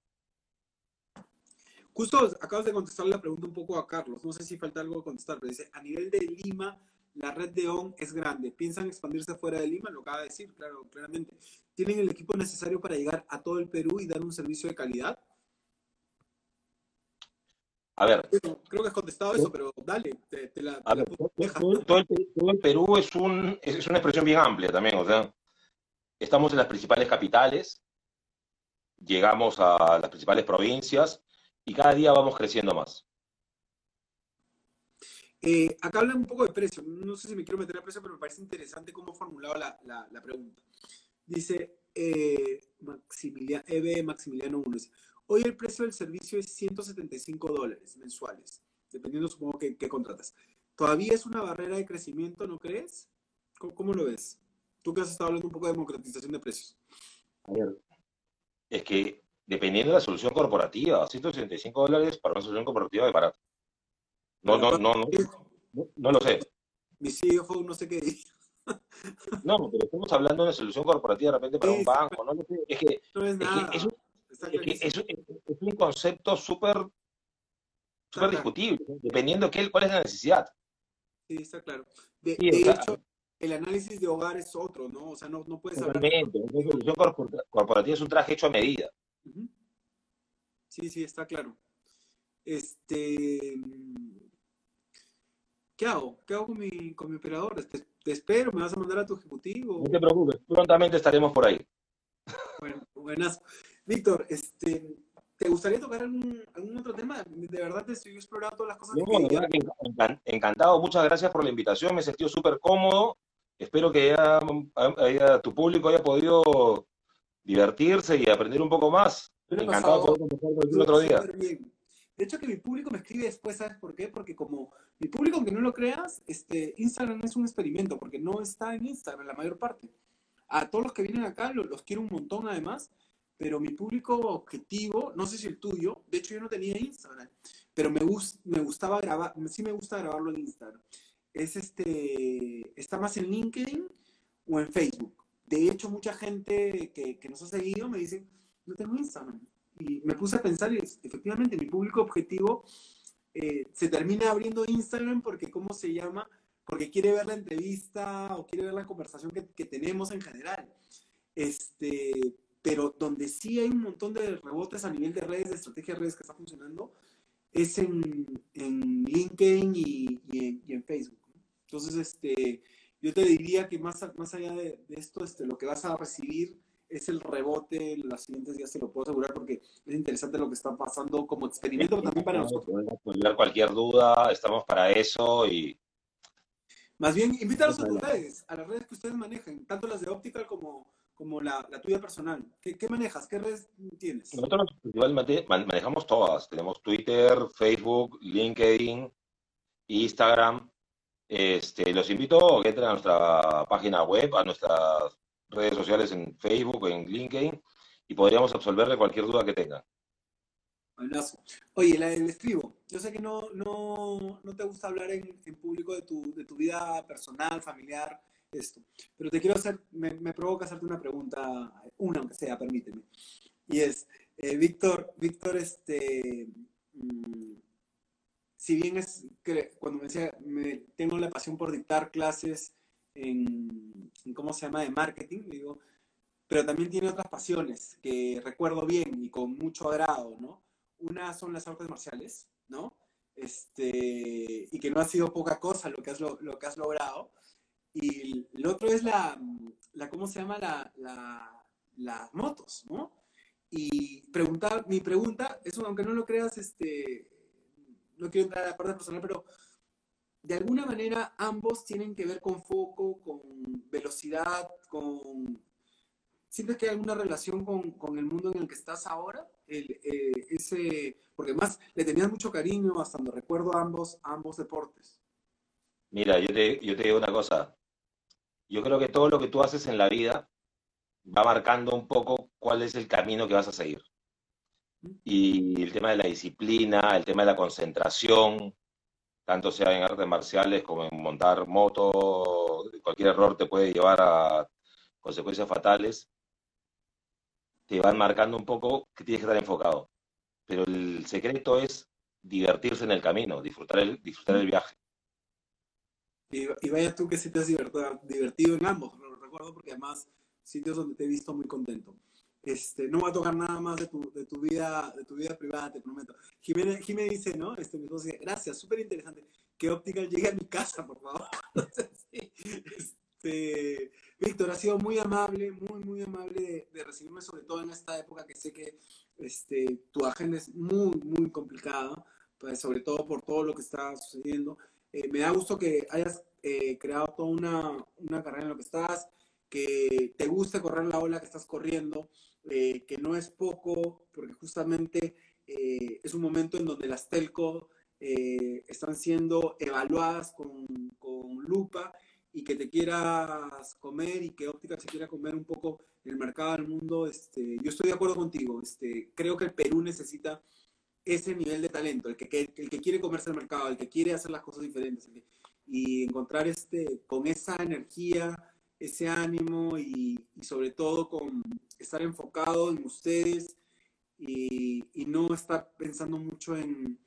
Justo acabas de contestar la pregunta un poco a Carlos. No sé si falta algo a contestar, pero dice, a nivel de Lima, la red de ON es grande. ¿Piensan expandirse fuera de Lima? Lo acaba de decir, claro, claramente. ¿Tienen el equipo necesario para llegar a todo el Perú y dar un servicio de calidad? A ver. creo que has contestado eso, pero dale, te, la, todo, el, Perú es, un, es una expresión bien amplia también, o sea, estamos en las principales capitales, llegamos a las principales provincias y cada día vamos creciendo más. Eh, acá hablan un poco de precio, no sé si me quiero meter a precio, pero me parece interesante cómo formulado la, pregunta. Dice eh, Maximiliano, EB Maximiliano 1, Hoy el precio del servicio es 175 dólares mensuales, dependiendo supongo que, contratas. ¿Todavía es una barrera de crecimiento, no crees? ¿Cómo, lo ves? Tú que has estado hablando un poco de democratización de precios. Es que dependiendo de la solución corporativa, 165 dólares para una solución corporativa de barato. No, no, no, no, no, lo sé. Mi CFO no sé qué dice. No, pero estamos hablando de una solución corporativa de repente para un banco, no, es que, no es, nada. es, es, un concepto súper súper discutible, dependiendo de cuál es la necesidad. Sí, está claro. De, hecho, el análisis de hogar es otro, ¿no? O sea, no, no puedes hablar... Una solución corporativa es un traje hecho a medida. Sí, sí, está claro. Este... ¿Qué hago? ¿Qué hago con mi, con mi operador? Te, te, espero, me vas a mandar a tu ejecutivo. No te preocupes, prontamente estaremos por ahí. Bueno, buenas. Víctor, este, ¿te gustaría tocar algún, otro tema? De verdad te estoy explorando todas las cosas. que encantado, muchas gracias por la invitación, me he sentido súper cómodo. Espero que tu público haya podido divertirse y aprender un poco más. encantado por el otro día. De hecho, que mi público me escribe después, ¿sabes por qué? Porque como mi público, aunque no lo creas, este, Instagram es un experimento, porque no está en Instagram la mayor parte. A todos los que vienen acá los quiero un montón además, pero mi público objetivo, no sé si el tuyo, de hecho yo no tenía Instagram, pero me, me gustaba grabar, sí me gusta grabarlo en Instagram. Es este, está más en LinkedIn o en Facebook. De hecho, mucha gente que, que nos ha seguido me dice, no tengo Instagram. Y me puse a pensar y efectivamente mi público objetivo eh, se termina abriendo Instagram porque, ¿cómo se llama? Porque quiere ver la entrevista o quiere ver la conversación que, que tenemos en general. Este, pero donde sí hay un montón de rebotes a nivel de redes, de estrategia de redes que está funcionando, es en, en LinkedIn y, y, en, Facebook. Entonces, este, yo te diría que más, más allá de, esto, este, lo que vas a recibir es el rebote los siguientes días, te lo puedo asegurar, porque es interesante lo que está pasando como experimento también para nosotros. cualquier duda, estamos para eso y... Más bien, invítalos a tus redes, a las redes que ustedes manejan, tanto las de Optical como, como la, la tuya personal. ¿Qué, ¿Qué, manejas? ¿Qué redes tienes? Nosotros manejamos todas. Tenemos Twitter, Facebook, LinkedIn, Instagram. Este, los invito a que entren a nuestra página web, a nuestras redes sociales en Facebook, en LinkedIn, y podríamos absolverle cualquier duda que tengan. Oye, la del. Yo sé que no, no, no te gusta hablar en, en público de tu, de tu vida personal, familiar, esto. Pero te quiero hacer, me, provoca hacerte una pregunta, una aunque sea, permíteme. Y es, eh, Víctor, Víctor, este, mm, si bien es, cuando me decía, me, tengo la pasión por dictar clases en, ¿cómo se llama?, de marketing, digo, pero también tiene otras pasiones que recuerdo bien y con mucho agrado, ¿no? Una son las artes marciales, ¿no? Este, y que no ha sido poca cosa lo que has, lo, lo que has logrado. Y el otro es la, la ¿cómo se llama? La, la, las motos, ¿no? Y preguntar, mi pregunta, eso aunque no lo creas, este, no quiero entrar a la parte personal, pero de alguna manera ambos tienen que ver con foco, con velocidad, con... ¿Sientes que hay alguna relación con, con el mundo en el que estás ahora? El, eh, ese, porque más le tenías mucho cariño hasta donde recuerdo ambos, ambos deportes. Mira, yo te, yo te digo una cosa, yo creo que todo lo que tú haces en la vida va marcando un poco cuál es el camino que vas a seguir. Y el tema de la disciplina, el tema de la concentración, tanto sea en artes marciales como en montar moto, cualquier error te puede llevar a consecuencias fatales, te van marcando un poco que tienes que estar enfocado. Pero el secreto es divertirse en el camino, disfrutar el, disfrutar el viaje. Y, vaya tú que si te has divertido, en ambos, lo recuerdo porque además sitios donde te he visto muy contento. Este, no va a tocar nada más de tu, de tu, vida, de tu vida privada, te prometo. Jiménez, dice, ¿no? Este, mi dice, gracias, súper interesante. Que Optical llegue a mi casa, por favor. este, Víctor, ha sido muy amable, muy, muy amable de, recibirme, sobre todo en esta época que sé que este, tu agenda es muy, muy complicada, pues, sobre todo por todo lo que está sucediendo. Eh, me da gusto que hayas eh, creado toda una, una, carrera en lo que estás, que te guste correr la ola que estás corriendo, eh, que no es poco, porque justamente es un momento en donde las telco están siendo evaluadas con, con, lupa y que te quieras comer y que óptica se quiera comer un poco el mercado del mundo, este, yo estoy de acuerdo contigo. Este, creo que el Perú necesita ese nivel de talento, el que, el que quiere comerse el mercado, el que quiere hacer las cosas diferentes y encontrar este, con esa energía, ese ánimo y, sobre todo con estar enfocado en ustedes y, no estar pensando mucho en,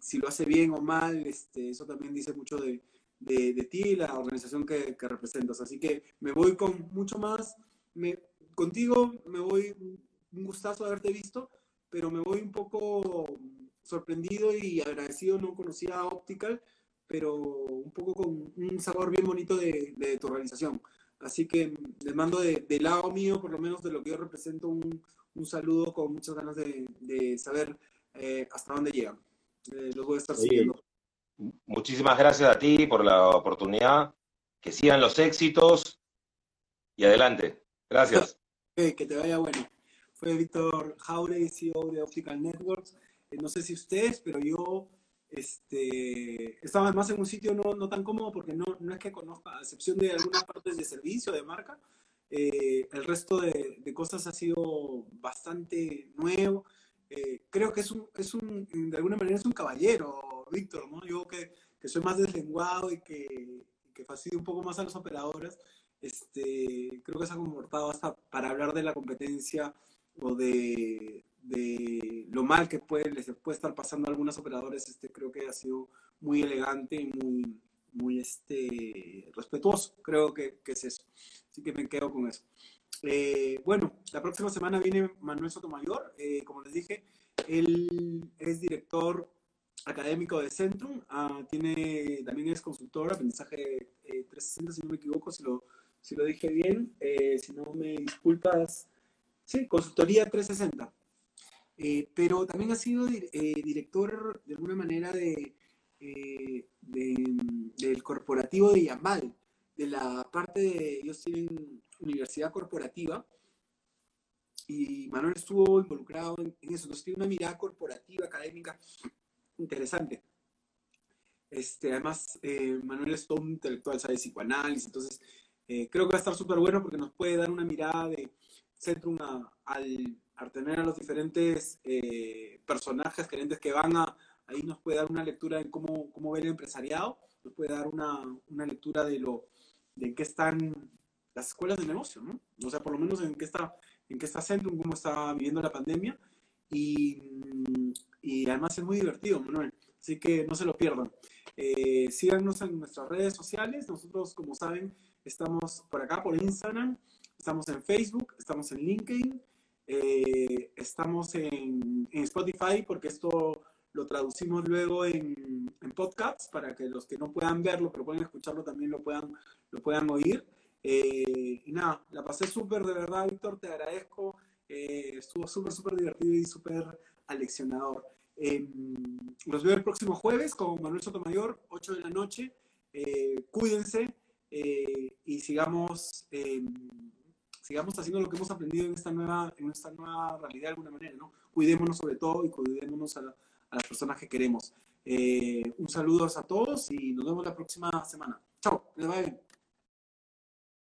si lo hace bien o mal, este, eso también dice mucho de, de, ti y la organización que, representas. Así que me voy con mucho más, me, contigo me voy, un gustazo haberte visto pero me voy un poco sorprendido y agradecido, no conocía Optical, pero un poco con un sabor bien bonito de, de tu organización. Así que les mando de, lado mío, por lo menos de lo que yo represento, un, un saludo con muchas ganas de, de saber eh, hasta dónde llegan. Eh, los voy a estar siguiendo. Muchísimas gracias a ti por la oportunidad. Que sigan los éxitos y adelante. Gracias. que te vaya bueno fue Víctor Jauregui, CEO de Optical Networks. Eh, no sé si ustedes, pero yo este, estaba más en un sitio no, no tan cómodo porque no, no, es que conozca, a excepción de algunas partes de servicio, de marca, eh, el resto de, de, cosas ha sido bastante nuevo. Eh, creo que es un, es un, de alguna manera es un caballero, Víctor, ¿no? Yo que, que soy más deslenguado y que, que fastidio un poco más a los operadores, este, creo que se ha comportado hasta para hablar de la competencia o de, de, lo mal que puede, les puede estar pasando a algunos operadores, este, creo que ha sido muy elegante y muy, muy este, respetuoso. Creo que, que es eso. Así que me quedo con eso. Eh, bueno, la próxima semana viene Manuel Sotomayor. Eh, como les dije, él es director académico de Centrum. Ah, tiene, también es consultor, aprendizaje 360, eh, si no me equivoco, si lo, si lo dije bien. si no me disculpas, Sí, consultoría 360. Eh, pero también ha sido eh, director de alguna manera eh, del corporativo de Yamal, de la parte de, ellos tienen universidad corporativa, y Manuel estuvo involucrado en, eso, entonces tiene una mirada corporativa, académica interesante. Este, además, Manuel es todo un intelectual, sabe psicoanálisis, entonces creo que va a estar súper bueno porque nos puede dar una mirada de Centrum al, tener a los diferentes eh, personajes, gerentes que van a, ahí nos puede dar una lectura de cómo, cómo ve el empresariado, nos puede dar una, una lectura de lo de en qué están las escuelas de negocio, ¿no? O sea, por lo menos en qué está, en qué está Centrum, cómo está viviendo la pandemia. Y, y además es muy divertido, Manuel. Así que no se lo pierdan. Eh, síganos en nuestras redes sociales. Nosotros, como saben, estamos por acá, por Instagram. Estamos en Facebook, estamos en LinkedIn, eh, estamos en, Spotify porque esto lo traducimos luego en, en, podcasts para que los que no puedan verlo pero pueden escucharlo también lo puedan, lo puedan oír. Eh, y nada, la pasé súper de verdad, Víctor, te agradezco. Eh, estuvo súper, súper divertido y súper aleccionador. los veo el próximo jueves con Manuel Sotomayor, 8 de la noche. cuídense y sigamos sigamos haciendo lo que hemos aprendido en esta nueva, en esta nueva realidad de alguna manera, ¿no? Cuidémonos sobre todo y cuidémonos a, las personas que queremos. Eh, un saludo a todos y nos vemos la próxima semana. Chao, les va bien.